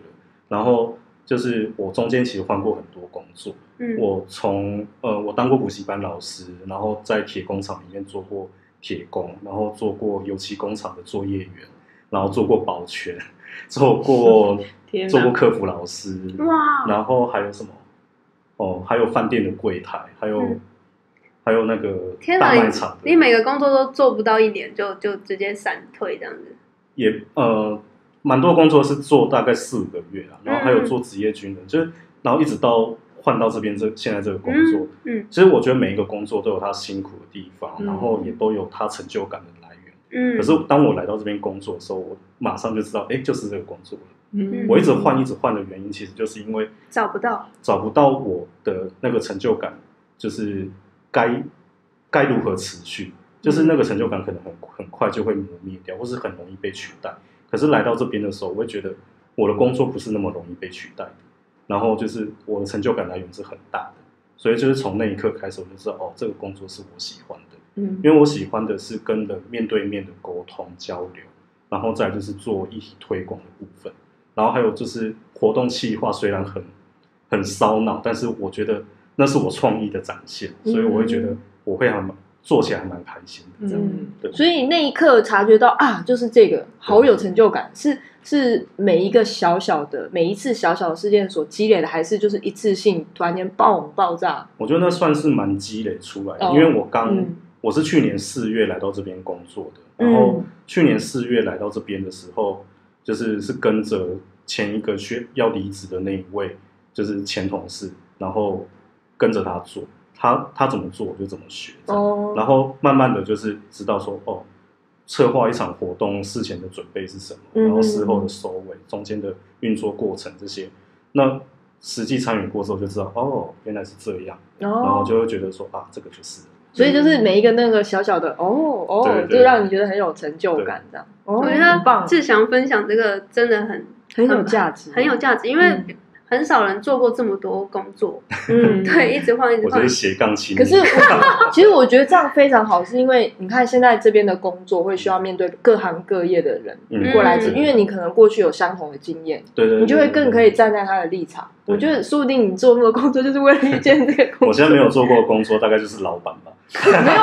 然后就是我中间其实换过很多工作，嗯，我从呃我当过补习班老师，然后在铁工厂里面做过铁工，然后做过油漆工厂的作业员，然后做过保全，做过 做过客服老师，哇，然后还有什么？哦，还有饭店的柜台，还有、嗯。还有那个大卖场的，你每个工作都做不到一年就就直接闪退这样子。也呃，蛮多工作是做大概四五个月啊，然后还有嗯。做职业军人，就是然后一直到换到这边这现在这个工作，嗯其实我觉得每一个工作都有它辛苦的地方，嗯然后也都有它成就感的来源。嗯，可是当我来到这边工作的时候，我马上就知道，哎，就是这个工作了。嗯我一直换一直换的原因，其实就是因为找不到。找不到我的那个成就感，就是该该如何持续。就是那个成就感可能很很快就会磨灭掉，或是很容易被取代。可是来到这边的时候，我会觉得我的工作不是那么容易被取代的，然后就是我的成就感来源是很大的，所以就是从那一刻开始，我就知道哦，这个工作是我喜欢的，嗯。因为我喜欢的是跟人面对面的沟通交流，然后再就是做议题推广的部分，然后还有就是活动企划，虽然很很烧脑，但是我觉得那是我创意的展现，所以我会觉得我会很做起来还蛮开心的这样。嗯。对，所以那一刻察觉到啊，就是这个好有成就感，是是每一个小小的每一次小小的事件所积累的，还是就是一次性突然间爆爆炸？我觉得那算是蛮积累出来的，哦因为我刚、嗯。我是去年四月来到这边工作的，嗯。然后去年四月来到这边的时候，就是是跟着前一个学要离职的那一位，就是前同事，然后跟着他做，他他怎么做我就怎么学，哦，然后慢慢的就是知道说哦，策划一场活动事前的准备是什么，嗯然后事后的收尾，中间的运作过程这些，那实际参与过之后就知道哦，原来是这样，然后哦，就会觉得说啊，这个就是所以就是每一个那个小小的哦哦，对对就让你觉得很有成就感，这样。哦，我觉很棒。得，志祥分享这个真的很很有价值，很有价值，因为嗯很少人做过这么多工作，嗯，对，一直换一直换我就是。斜杠青可年。是我其实我觉得这样非常好，是因为你看现在这边的工作会需要面对各行各业的人嗯过来，嗯因为你可能过去有相同的经验，对对对，你就会更可以。站在他的立场。对我觉得说不定你做那么多工作就是为了遇见这个工作。我现在没有做过的工作，大概就是老板吧，没有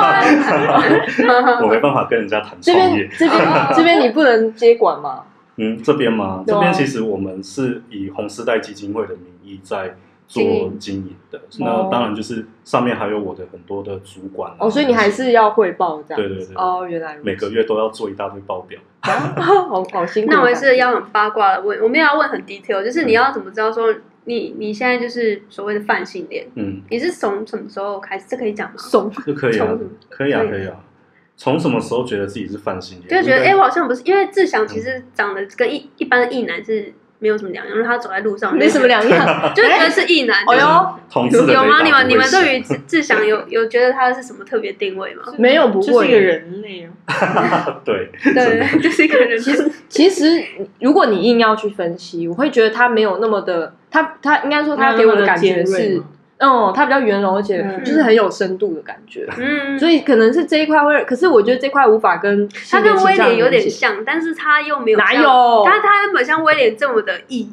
啊，我没办法跟人家谈这创业。边这边这边你不能接管嘛？嗯，这边吗？啊这边其实我们是以红丝带基金会的名义在做经营的，哦那当然就是上面还有我的很多的主管啊哦，所以你还是要汇报这样。对对对哦，原来每个月都要做一大堆报表。好好辛苦。那我也是要很八卦的问，我们要问很 detail，就是你要怎么知道说你你现在就是所谓的泛性恋，嗯，你是从什么时候开始？这可以讲吗？怂，就可以啊从什么，可以啊，可以啊。从什么时候觉得自己是泛性恋？就是觉得哎、我好像不是，因为志祥其实长得跟一一般的异男是没有什么两样，因为他走在路上没什么两样。就觉得是异男。哎呦，同志有吗？你们你们对于志志祥有有觉得他是什么特别定位吗？没有不会就是一个人类哦。对对，就是一个人。其实，其实如果你硬要去分析，我会觉得他没有那么的，他他应该说他给我的感觉是哦，他比较圆融，而且嗯就是很有深度的感觉。嗯，所以可能是这一块会，可是我觉得这块无法跟他跟威廉有点像。但是他又没有像哪有他他原本像威廉这么的异。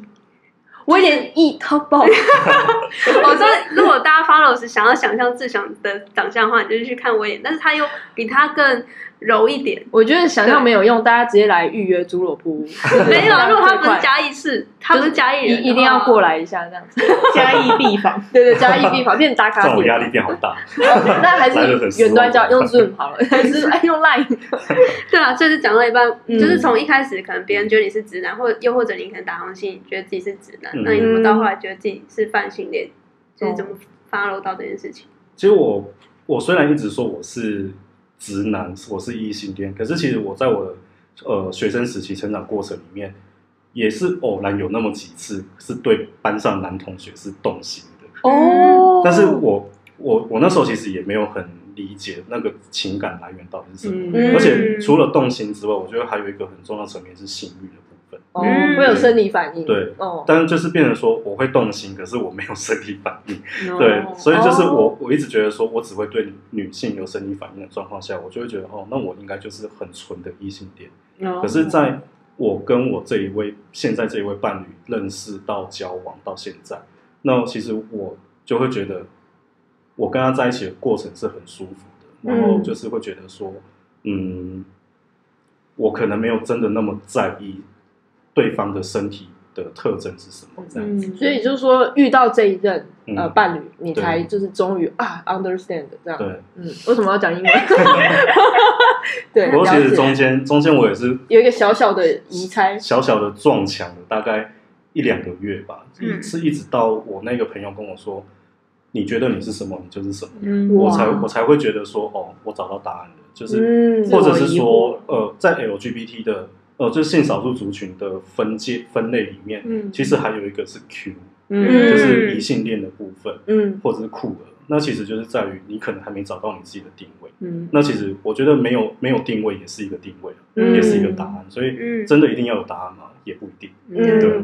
威廉一掏爆，我 说，如果大家 follow 时想要想象志祥的长相的话，你就去看威廉，但是他又比他更柔一点。我觉得想象没有用，大家直接来预约猪肉铺。没有，啊，如果他不是加嘉义市，他不是嘉义人，一一定要过来一下这样子。嘉义必访，对对，加一必访变打卡点。这种压力变好大。那还是远端交用 Zoom 好了，还是哎用 Line？对啊，就是讲到一半，嗯就是从一开始可能别人觉得你是直男，或者又或者你可能打红心里觉得自己是直男，嗯那你怎么到后来觉得自己是泛性恋？就是怎么 follow 到这件事情？其实我我虽然一直说我是直男，我是异性恋，可是其实我在我的呃学生时期成长过程里面，也是偶然有那么几次是对班上男同学是动心的，哦。但是我我我那时候其实也没有很理解那个情感来源到底是什么，嗯。而且除了动心之外，我觉得还有一个很重要的层面是性欲的。哦嗯。会有生理反应。对哦，但是就是变成说我会动心，可是我没有生理反应。对，哦所以就是哦。我我一直觉得说我只会对女性有生理反应的状况下，我就会觉得哦，那我应该就是很纯的异性恋。哦。可是，在我跟我这一位现在这一位伴侣认识到交往到现在，那其实我就会觉得我跟他在一起的过程是很舒服的，然后嗯就是会觉得说，嗯，我可能没有真的那么在意对方的身体的特征是什么这样子。嗯，所以就是说遇到这一任嗯。呃伴侣，你才就是终于啊 understand 这样。对，嗯，为什么要讲英文？对，不过其实了解。中间中间我也是有一个小小的疑猜。小小的撞墙了，大概一两个月吧，嗯。一是一直到我那个朋友跟我说，你觉得你是什么，你就是什么，嗯。我才我才会觉得说，哦，我找到答案了，就是、嗯，或者是说，呃，在 LGBT 的呃，就是性少数族群的分界分类里面，嗯其实还有一个是 Q，嗯就是异性恋的部分，嗯或者是酷儿，那其实就是在于你可能还没找到你自己的定位。嗯那其实我觉得没有没有定位也是一个定位，嗯也是一个答案。所以嗯真的一定要有答案吗？也不一定。嗯对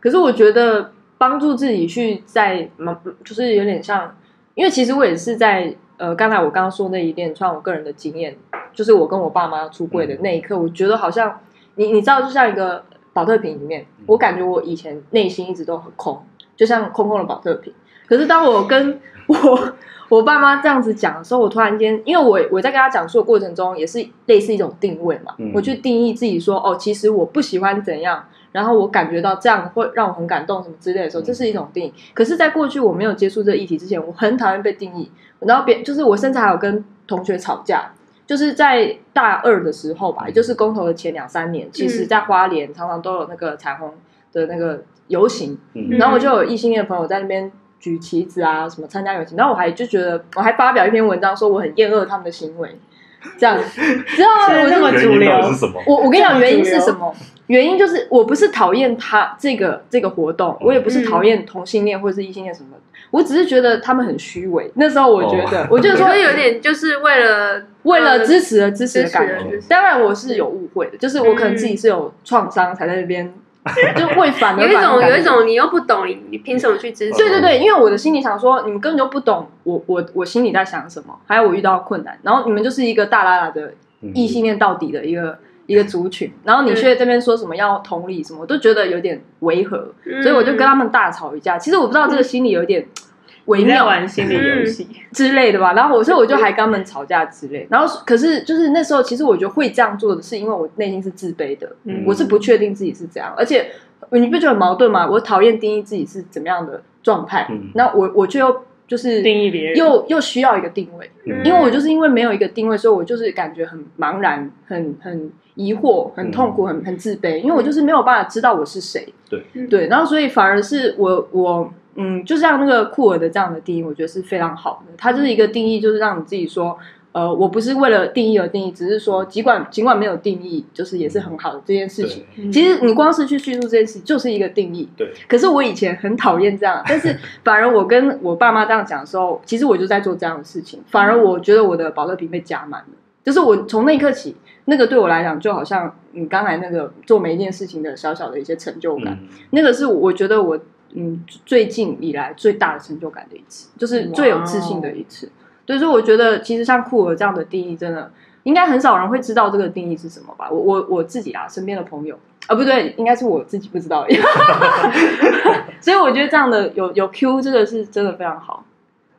可是我觉得帮助自己去在，嗯就是有点像，因为其实我也是在呃，刚才我刚刚说那一连串我个人的经验，就是我跟我爸妈出柜的那一刻，我觉得好像你你知道，就像一个保特瓶里面，我感觉我以前内心一直都很空，就像空空的保特瓶。可是当我跟我 我爸妈这样子讲的时候，我突然间，因为我我在跟他讲述的过程中，也是类似一种定位嘛，嗯我去定义自己说，哦，其实我不喜欢怎样，然后我感觉到这样会让我很感动什么之类的时候，嗯这是一种定义。可是，在过去我没有接触这个议题之前，我很讨厌被定义，然后别就是我甚至还有跟同学吵架。就是在大二的时候吧，也就是公投的前两三年，其实在花莲常常都有那个彩虹的那个游行，嗯。然后我就有异性恋的朋友在那边举旗子啊，什么参加游行，然后我还就觉得，我还发表一篇文章说我很厌恶他们的行为，这样，知道吗？我这么就主流？我我跟你讲原因是什么？原因就是我不是讨厌他这个这个活动，我也不是讨厌同性恋或者是异性恋什么的，我只是觉得他们很虚伪。那时候我觉得，我就说 有点就是为了 为了支持而支持的感觉当然我是有误会的，就是我可能自己是有创伤才在那边，就会反而有一种有一种你又不懂，你你凭什么去支持？对对对，因为我的心里想说，你们根本就不懂我我我心里在想什么，还有我遇到困难，然后你们就是一个大拉拉的嗯异性恋到底的一个一个族群，然后你却这边说什么要同理什么，我都觉得有点违和，嗯所以我就跟他们大吵一架。其实我不知道这个心里有点微妙。玩心理游戏，之类的吧，然后我所以我就还跟他们吵架之类，然后可是就是那时候，其实我觉得会这样做的是因为我内心是自卑的，嗯。我是不确定自己是怎样，而且你不觉得很矛盾吗？我讨厌定义自己是怎么样的状态，嗯。那我我却又就是定义别人。又又需要一个定位，嗯。因为我就是因为没有一个定位，所以我就是感觉很茫然、很很疑惑、很痛苦、很很自卑，因为我就是没有办法知道我是谁。对。对，然后所以反而是我我嗯，就像那个库尔的这样的定义，我觉得是非常好的。它就是一个定义，就是让你自己说。呃，我不是为了定义而定义，只是说，尽管尽管没有定义，就是也是很好的这件事情。对其实你光是去叙述这件事，就是一个定义。对，可是我以前很讨厌这样，但是反而我跟我爸妈这样讲的时候，其实我就在做这样的事情。反而我觉得我的保乐瓶被加满了，就是我从那一刻起，那个对我来讲就好像你刚才那个做每一件事情的小小的一些成就感，嗯那个是我觉得我嗯最近以来最大的成就感的一次，就是最有自信的一次。所以说我觉得其实像酷儿这样的定义，真的应该很少人会知道这个定义是什么吧？我我我自己啊，身边的朋友啊，不对，应该是我自己不知道。所以我觉得这样的有有 Q 这个是真的非常好。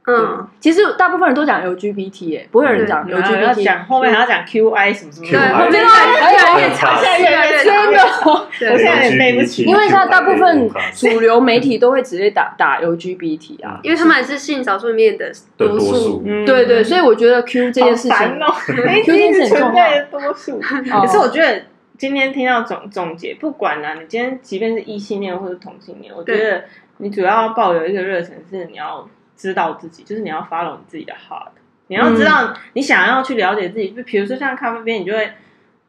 嗯，其实大部分人都讲 LGBT 耶，不会有人讲然后要 LGBT。讲后面还要讲 QI 什么什么。对，后面哎越来越长，很越来越真长，的我现在有点背不起。因为现在大部分主流媒体都会直接打打 LGBT 啊，因为他们是性少数里面的的多数，嗯。对对，所以我觉得 Q 这件事情，好烦哦，一定是存在的多数。哦可是我觉得今天听到总总结，不管啊，你今天即便是异性恋或者同性恋，我觉得你主要抱有一个热忱，是你要知道自己，就是你要 follow 你自己的 heart，你要知道你想要去了解自己。就比如说像咖啡边，你就会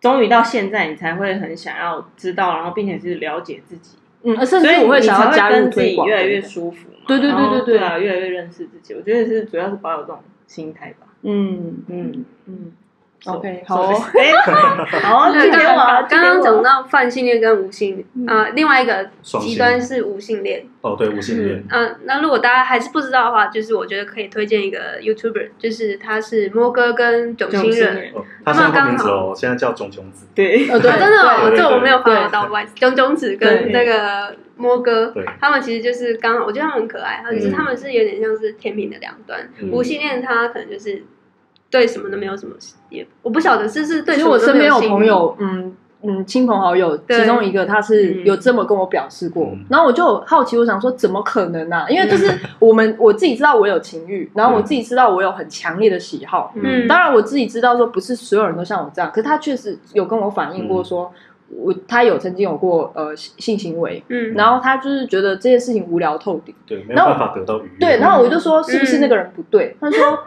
终于到现在，你才会很想要知道，然后并且是了解自己，嗯，甚所以至我会想要加入跟自己，越来越舒服嘛。对对对对对对啊，越来越认识自己。我觉得是主要是保有这种心态吧。嗯嗯嗯手，OK，好好，对，今天我刚刚刚讲到泛性恋跟无性恋，嗯啊，另外一个极端是无性恋。哦，对，无性恋，嗯，那如果大家还是不知道的话，就是我觉得可以推荐一个 YouTuber，就是他是摸哥跟囧星人。哦，他现在换名字哦，现在叫囧囧子，对，哦，对，啊，真的这我没有对 follow 到外囧囧子跟那个摸哥对，他们其实就是刚好，我觉得他们很可爱，就是嗯他们是有点像是天平的两端。嗯无性恋他可能就是对什么都没有什么，也我不晓得是是对其实我身边有朋友，嗯嗯，亲朋好友，其中一个他是嗯。有这么跟我表示过，嗯。然后我就好奇，我想说怎么可能呢、啊？因为就是 我们我自己知道我有情欲，然后我自己知道我有很强烈的喜好，嗯。当然我自己知道说不是所有人都像我这样，可是他确实有跟我反映过说，我他有曾经有过呃性性行为，嗯，然后他就是觉得这件事情无聊透顶，对，没有办法得到愉悦，对，然后我就说是不是那个人不对？他说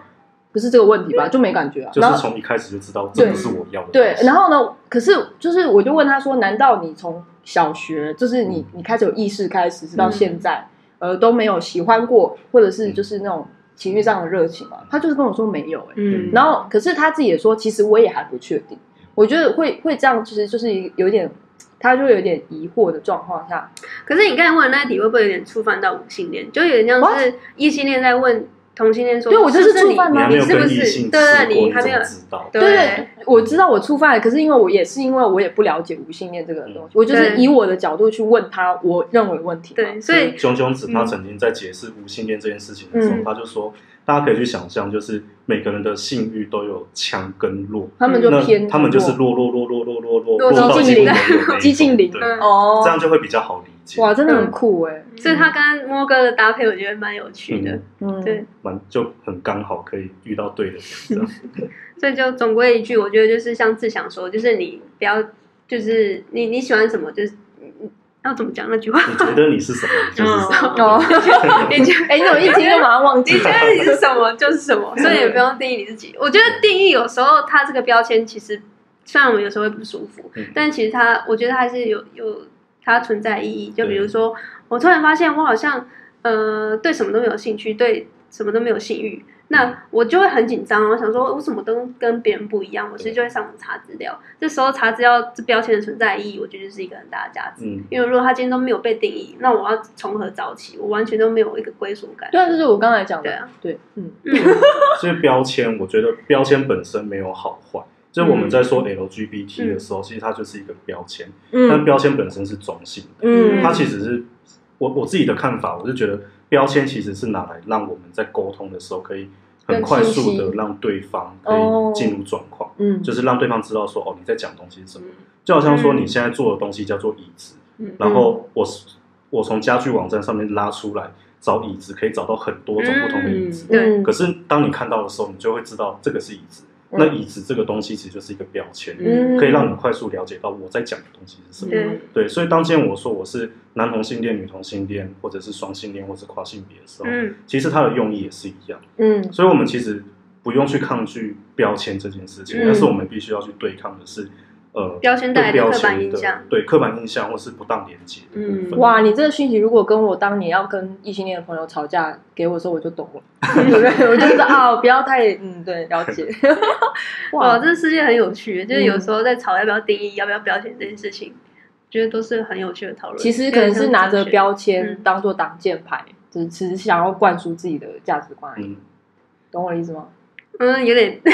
不是这个问题吧，就没感觉啊，就是从一开始就知道这不是我要的东对，然后呢？可是就是，我就问他说：“难道你从小学，就是你你开始有意识开始，直到现在，呃，都没有喜欢过，或者是就是那种情绪上的热情吗？他就是跟我说没有、欸，嗯，然后可是他自己也说，其实我也还不确定。我觉得会会这样，其实就是一有一点，他就有点疑惑的状况下，可是你刚才问的那一题会不会有点触犯到无性恋？就有点像是异性恋在问同性恋说，对我就是触犯吗？你是不是对对，你你还没有知道？对。对对，我知道我触犯了，可是因为我也是因为我也不了解无性恋这个东西，我就是以我的角度去问他我认为问题嘛。对，所以熊熊子他嗯。曾经在解释无性恋这件事情的时候，嗯。他就说，大家可以去想象，就是每个人的性欲都有强跟弱，他们就偏他们就是弱弱弱弱弱弱弱弱到激进几乎没有那一种激进零哦。这，样就会比较好理解。哇，真的很酷哎，所以他跟摸哥的搭配，我觉得蛮有趣的。嗯嗯，对，蛮就很刚好可以遇到对的人。所以就总归一句，我觉得就是像志祥说，就是你不要，就是你你喜欢什么，就是嗯要怎么讲那句话？你觉得你是什么，就是什么。哦，你觉哎，你怎么一听就马上忘记你觉得你是什么就是什么，所以也不用定义你自己。我觉得定义有时候它这个标签其实虽然我们有时候会不舒服，嗯但其实他我觉得他还是有有它存在意义。就比如说，我突然发现我好像呃对什么都没有兴趣，对什么都没有性欲。那我就会很紧张，我想说，我什么都跟别人不一样？我其实就会上网查资料。这时候查资料这标签的存在意义，我觉得就是一个很大的价值。嗯，因为如果他今天都没有被定义，那我要从何找起？我完全都没有一个归属感。对啊，就是我刚才讲的，对啊，对，嗯嗯，所以标签，我觉得标签本身没有好坏。就是我们在说 LGBT 的时候，其实它就是一个标签，嗯但嗯标签本身是中性的。嗯，它其实是我我自己的看法，我是觉得标签其实是拿来让我们在沟通的时候可以很快速的让对方可以进入状况，嗯，就是让对方知道说哦你在讲东西是什么。就好像说你现在做的东西叫做椅子，嗯然后我我从家具网站上面拉出来找椅子，可以找到很多种不同的椅子。对嗯可是当你看到的时候，你就会知道这个是椅子。嗯。那椅子这个东西其实就是一个标签，嗯。可以让你快速了解到我在讲的东西是什么。对。对，所以当今天我说我是男同性恋、女同性恋，或者是双性恋，或者是跨性别的时候，嗯。其实它的用意也是一样。嗯。所以我们其实不用去抗拒标签这件事情，嗯。但是我们必须要去对抗的是，呃，标签带来的刻板印象对刻板印象或是不当连接嗯。哇，你这个讯息如果跟我当年要跟异性恋的朋友吵架给我的时候，我就懂了，对不对？我就知道啊，不要太嗯，对，了解。哇，这个世界很有趣，就是有时候在吵要不要定义、要不要标签这件事情，觉得都是很有趣的讨论。其实可能是拿着标签嗯当做挡箭牌，只只是想要灌输自己的价值观而已，嗯，懂我的意思吗？嗯，有点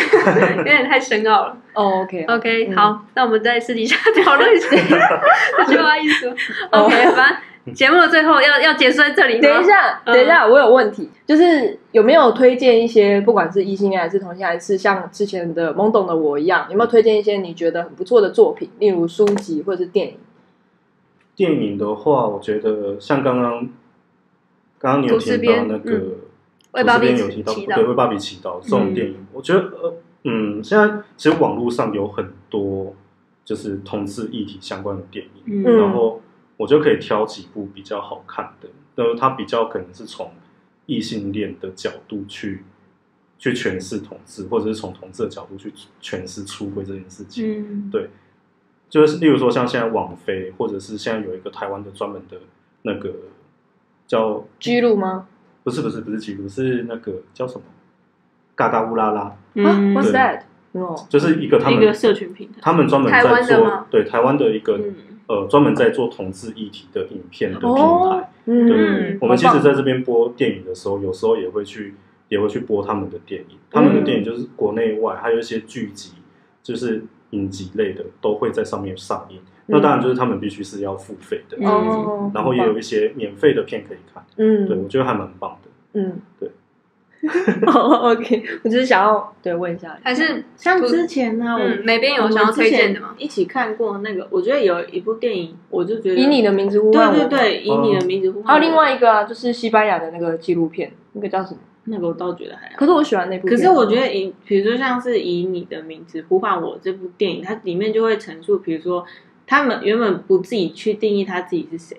有点太深奥了。哦，OK，OK，、嗯好，那我们在私底下 讨论一下 这句话意思。哦 OK，反正节目的最后要要结束在这里。等一下，嗯等一下，我有问题，就是有没有推荐一些，不管是异性恋还是同性恋，还是像之前的懵懂的我一样，有没有推荐一些你觉得很不错的作品，例如书籍或者是电影？电影的话，我觉得像刚刚刚刚你有提到边那个嗯为吐芭比司边有提到，祈祷对，为芭比祈祷这种电影，我觉得呃嗯，现在其实网络上有很多就是同志议题相关的电影，嗯然后我就可以挑几部比较好看的，那它比较可能是从异性恋的角度去去诠释同志，或者是从同志的角度去诠释出轨这件事情。嗯对，就是例如说像现在网飞，或者是现在有一个台湾的专门的那个叫居录吗？不是不是不是记录，是那个叫什么？嘎嘎乌拉拉，啊嗯，What's 对。that？哦，就是一个他们一个社群平台，他们专门在做对台湾的一个、嗯。呃专门在做同志议题的影片的平台。哦，嗯。对，我们其实在这边播电影的时候，有时候也会去也会去播他们的电影。他们的电影就是国内外还有一些剧集，就是影集类的都会在上面上映。那当然就是他们必须是要付费的，然后也有一些免费的片可以看。嗯，对，我觉得还蛮棒的。嗯，对。哦，OK，我只是想要对问一下，还是像之前呢，嗯我美编有想要推荐的吗一起看过那个，我觉得有一部电影，我就觉得以你的名字呼唤我，对对对，以你的名字呼唤我。还有另外一个啊，就是西班牙的那个纪录片，那个叫什么？那个我倒觉得还好。可是我喜欢那部，可是我觉得以，比如说像是以你的名字呼唤我这部电影，它里面就会陈述，比如说他们原本不自己去定义他自己是谁，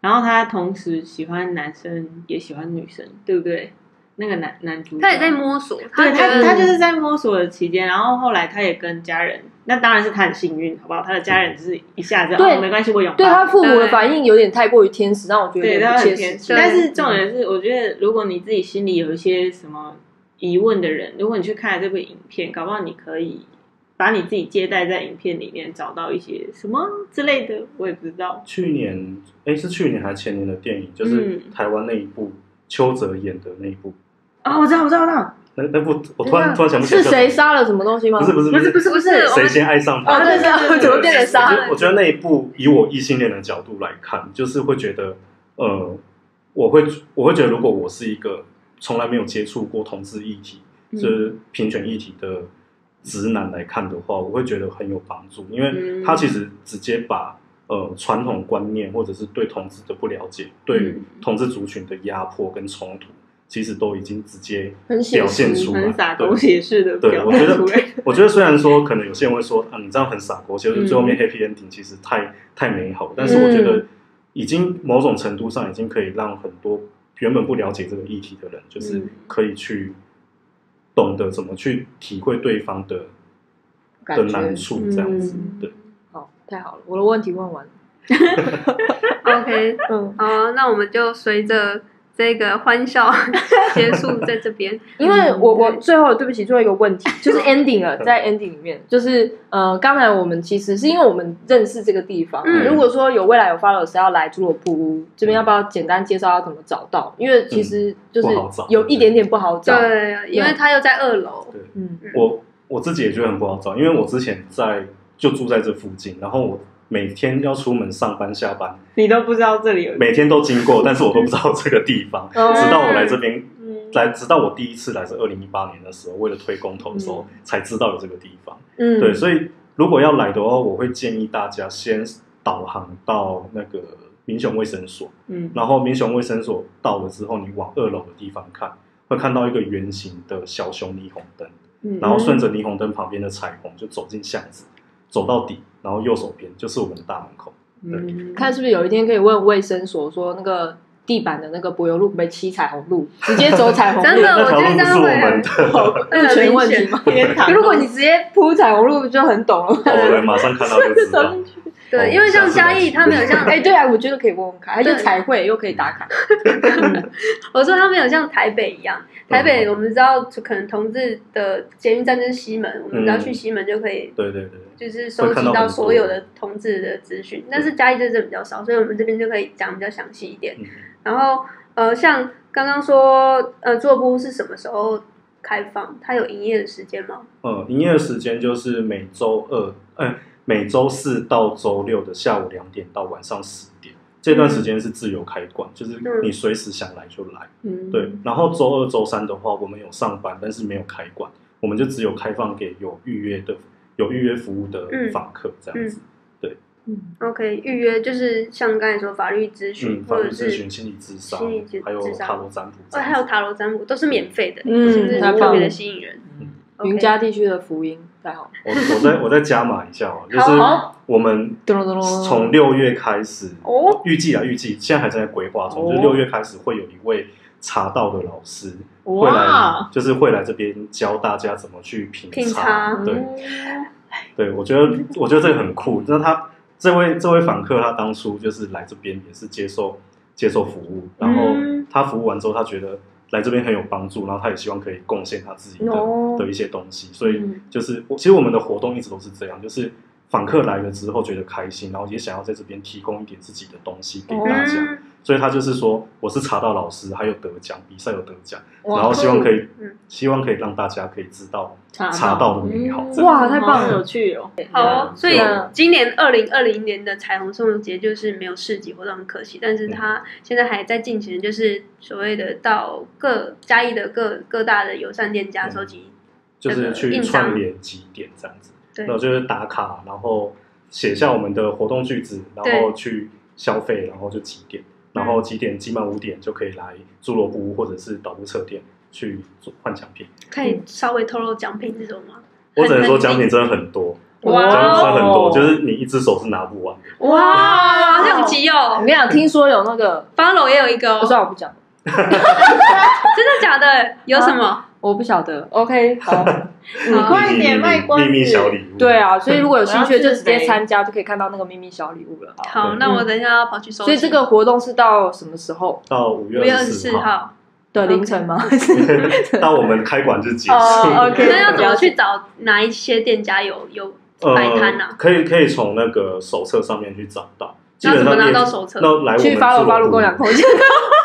然后他同时喜欢男生也喜欢女生，对不对？那个男男主角，他也在摸索，对他他就是在摸索的期间，然后后来他也跟家人，那当然是他很幸运，好不好？他的家人只是一下子对哦没关系，我有对他父母的反应有点太过于天使，让我觉得有对，点他不切实际很天使。但是重点是，我觉得如果你自己心里有一些什么疑问的人，如果你去看了这部影片，搞不好你可以把你自己接待在影片里面，找到一些什么之类的，我也不知道。去年哎是去年还是前年的电影，就是嗯台湾那一部邱泽演的那一部，啊、我知道，我知道，我知道。那那部我突然突然想不起来是叫什么。谁杀了什么东西吗？不是不是不是。不是不是，谁先爱上他？哦，对对对，怎么变成我杀觉？得我觉得那一部以我异性恋的角度来看，就是会觉得，呃，我会我会觉得，如果我是一个从来没有接触过同志议题，就是平权议题的直男来看的话，我会觉得很有帮助，因为嗯。他其实直接把呃传统观念或者是对同志的不了解，对于同志族群的压迫跟冲突，其实都已经直接表现出来，很洒对。狗血式的对，我觉得我觉得虽然说可能有些人会说啊，你这样很傻狗血，就是最后面嗯 happy ending 其实太太美好，但是我觉嗯。得已经某种程度上已经可以让很多原本不了解这个议题的人，就是嗯。可以去懂得怎么去体会对方的的难处，这样子嗯，对。好，太好了，我的问题问完了。OK，嗯，好啊，那我们就随着这个欢笑 结束在这边。因为我我最后对不起，最后一个问题 就是 ending 了，在 ending 里面，就是呃，刚才我们其实是因为我们认识这个地方，嗯如果说有未来有 followers 要来侏罗布屋这边，要不要简单介绍要怎么找到？因为其实就是有一点点不好找。对，因为他又在二楼。对嗯我我自己也觉得很不好找，因为我之前在就住在这附近，然后我每天要出门上班下班，你都不知道这里有每天都经过，但是我都不知道这个地方，哦。直到我来这边嗯。来，直到我第一次来是二零一八年的时候，为了推公投的时候、才知道有这个地方。嗯，对，所以如果要来的话，我会建议大家先导航到那个民雄卫生所，嗯。然后民雄卫生所到了之后，你往二楼的地方看，会看到一个圆形的小熊霓虹灯，嗯。然后顺着霓虹灯旁边的彩虹就走进巷子，走到底，然后右手边就是我们的大门口。嗯看是不是有一天可以问卫生所说那个地板的那个柏油路可不可以漆彩虹路，直接走彩虹路？真的我觉得这样路是我会们的，路权问题吗？如果你直接铺彩虹路就很懂了。我们马上看到就知道。对，哦因为像嘉义，他没有 像哎，对啊，我觉得可以问问看，它就彩绘又可以打卡。我说他没有像台北一样，台北我们知道可能同志的捷运站就是西门，我们只要去西门就可以，对对对，就是收集到所有的同志的资讯。但是嘉义这真的比较少，所以我们这边就可以讲比较详细一点。嗯然后呃，像刚刚说呃，做布是什么时候开放？它有营业的时间吗？呃，营业的时间就是每周二，呃，每周四到周六的下午两点到晚上十点，这段时间是自由开馆，就是你随时想来就来。嗯。对，然后周二、周三的话，我们有上班，但是没有开馆，我们就只有开放给有预约的、有预约服务的嗯访客这样子。OK，预约就是像刚才说法律咨询、嗯，法或者是律咨询、心理咨商心理咨，还有塔罗占卜还有塔罗占卜都是免费的，嗯特别的吸引人？云嘉地区的福音太好，我我再我再加码一下哦，就是我们从六月开始，哦。预计啊预计，现在还在规划中，哦就是六月开始会有一位茶道的老师会来，，就是会来这边教大家怎么去品品茶对。嗯 对，我觉得我觉得这个很酷。那他这位这位访客，他当初就是来这边也是接受接受服务，然后嗯。他服务完之后，他觉得来这边很有帮助，然后他也希望可以贡献他自己的、哦。的一些东西，所以嗯。就是我其实我们的活动一直都是这样，就是访客来了之后觉得开心，然后也想要在这边提供一点自己的东西给大家，嗯所以他就是说我是茶道老师，还有得奖，比赛有得奖，然后希望可以、嗯希望可以让大家可以知道茶道的美好。嗯哇太棒了有趣哦！好哦，所以嗯今年二零二零年的彩虹生活节就是没有市集活动，很可惜。但是他现在还在进行，就是所谓的到各嘉义的各各大的友善店家嗯收集，就是去串联几点这样子，对然后就是打卡，然后写下我们的活动句子，然后去消费，然后就几点，然后几点集满五点就可以来侏罗屋或者是导入车店去做换奖品。可以稍微透露奖品是什么吗？我只能说很奖品真的很多，哇奖品真的很多，哦就是你一只手是拿不完的。哇，好想急哦我跟！你讲，听说有那个，八楼也有一个哦，不知道我不讲，真的假的？有什么？我不晓得。OK，好，你快点卖关子秘密小礼物。对，啊，所以如果有兴趣，就直接参加，就可以看到那个秘密小礼物了。好，那我等一下要跑去收。所以这个活动是到什么时候到五五月二十月二十四四号，的凌晨吗？到我们开馆日结束。哦，OK 那要怎么去找哪一些店家有有摆摊啊呃，？可以可以从那个手册上面去找到。基那怎么拿店到手册？那来我们去发自我部路发路共享空间。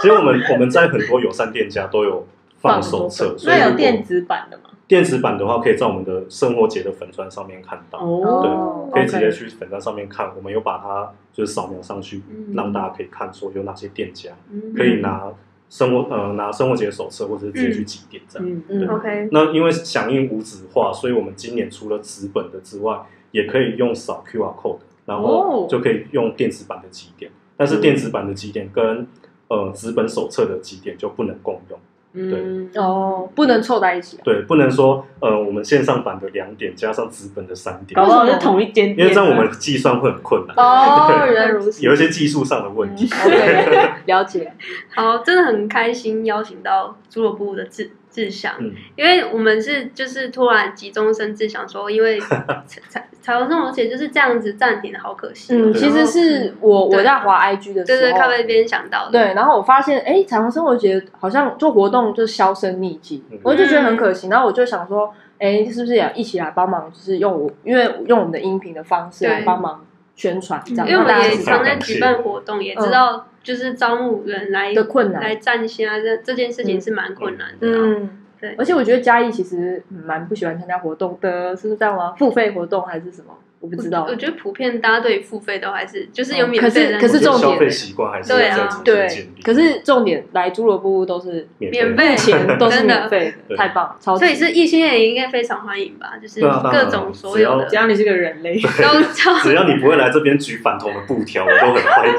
其实我们我们在很多友善店家都有放手册，那有电子版的吗？电子版的话，可以在我们的生活节的粉砖上面看到。哦对，可以直接去粉砖上面看，我们有把它就是扫描上去，嗯让大家可以看说有哪些店家嗯可以拿生活呃拿生活节手册，或者是直接去集点这样。嗯嗯对 OK，那因为响应无纸化，所以我们今年除了纸本的之外，也可以用扫 QR code，然后哦就可以用电子版的集点。但是电子版的集点跟呃纸本手册的集点就不能共用。嗯，哦，不能凑在一起啊。对，不能说呃我们线上版的两点加上纸本的三点搞，不好是同一间店，因为这样我们计算会很困难。哦，原来如此。有一些技术上的问题。OK，了解。好，真的很开心邀请到俱乐部的志志祥，嗯，因为我们是就是突然急中生智，想说因为彩彩彩虹生活节就是这样子暂停的，好可惜哦。嗯，其实是我我在滑 IG 的时候，对对，咖啡边想到的。对，然后我发现，哎，彩虹生活节好像做活动就销声匿迹嗯，我就觉得很可惜。然后我就想说，哎，是不是也一起来帮忙，就是用我，因为用我们的音频的方式来帮忙宣传，这样因为我们也常在举办活动，也知道就是招募人来的困难来站线啊，这这件事情是蛮困难的啊。嗯，对而且我觉得嘉义其实蛮不喜欢参加活动的，是不是这样吗？付费活动还是什么？我不知道我。我觉得普遍大家对于付费都还是就是有哦可是免费的，可是重点消费习惯还是要对啊再重新对建立。，可是重点来侏罗部都是免免费目前 都是真的免费的，太棒了，超所以是异性恋也应该非常欢迎吧，就是各种所有的只只要你是个人类，都超只要你不会来这边举反同的布条，我都很欢迎。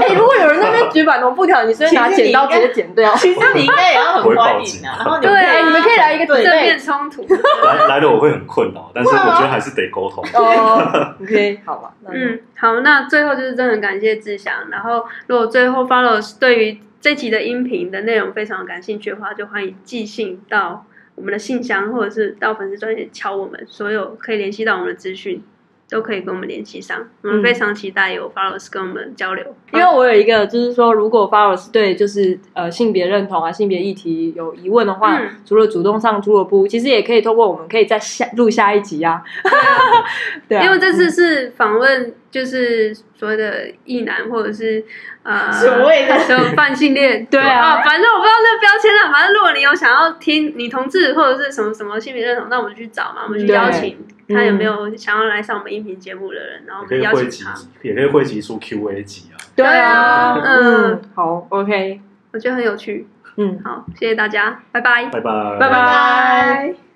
哎、如果有人在那边举反同布条，你是不是拿剪刀直接剪掉？其实你应该也要很欢迎啊。然后你们对你们可以来一个对正面冲突。来来了我会很困扰，但是我觉得还是得沟通。哦。OK，好吧，嗯，好，那最后就是真的很感谢志祥。然后，如果最后 follow 对于这集的音频的内容非常感兴趣的话，就欢迎寄信到我们的信箱，或者是到粉丝专业敲我们，所有可以联系到我们的资讯都可以跟我们联系上。我们嗯非常期待有 followers 跟我们交流，因为我有一个，就是说，如果 followers 对就是呃性别认同啊、性别议题有疑问的话，嗯除了主动上侏罗部，其实也可以透过我们可以再下录下一集啊。对啊，因为这次是访问，就是所谓的异男或者是呃所谓的就泛性恋，对啊反正我不知道那个标签了。反正如果你有想要听女同志或者是什么什么性别认同，那我们就去找嘛，我们去邀请嗯看有没有想要来上我们音频节目的人，然后我们邀也可以汇集请他。，也可以汇集出 Q&A 集啊。对啊，嗯，好，OK，我觉得很有趣。嗯，好，谢谢大家，拜拜。拜拜，拜拜。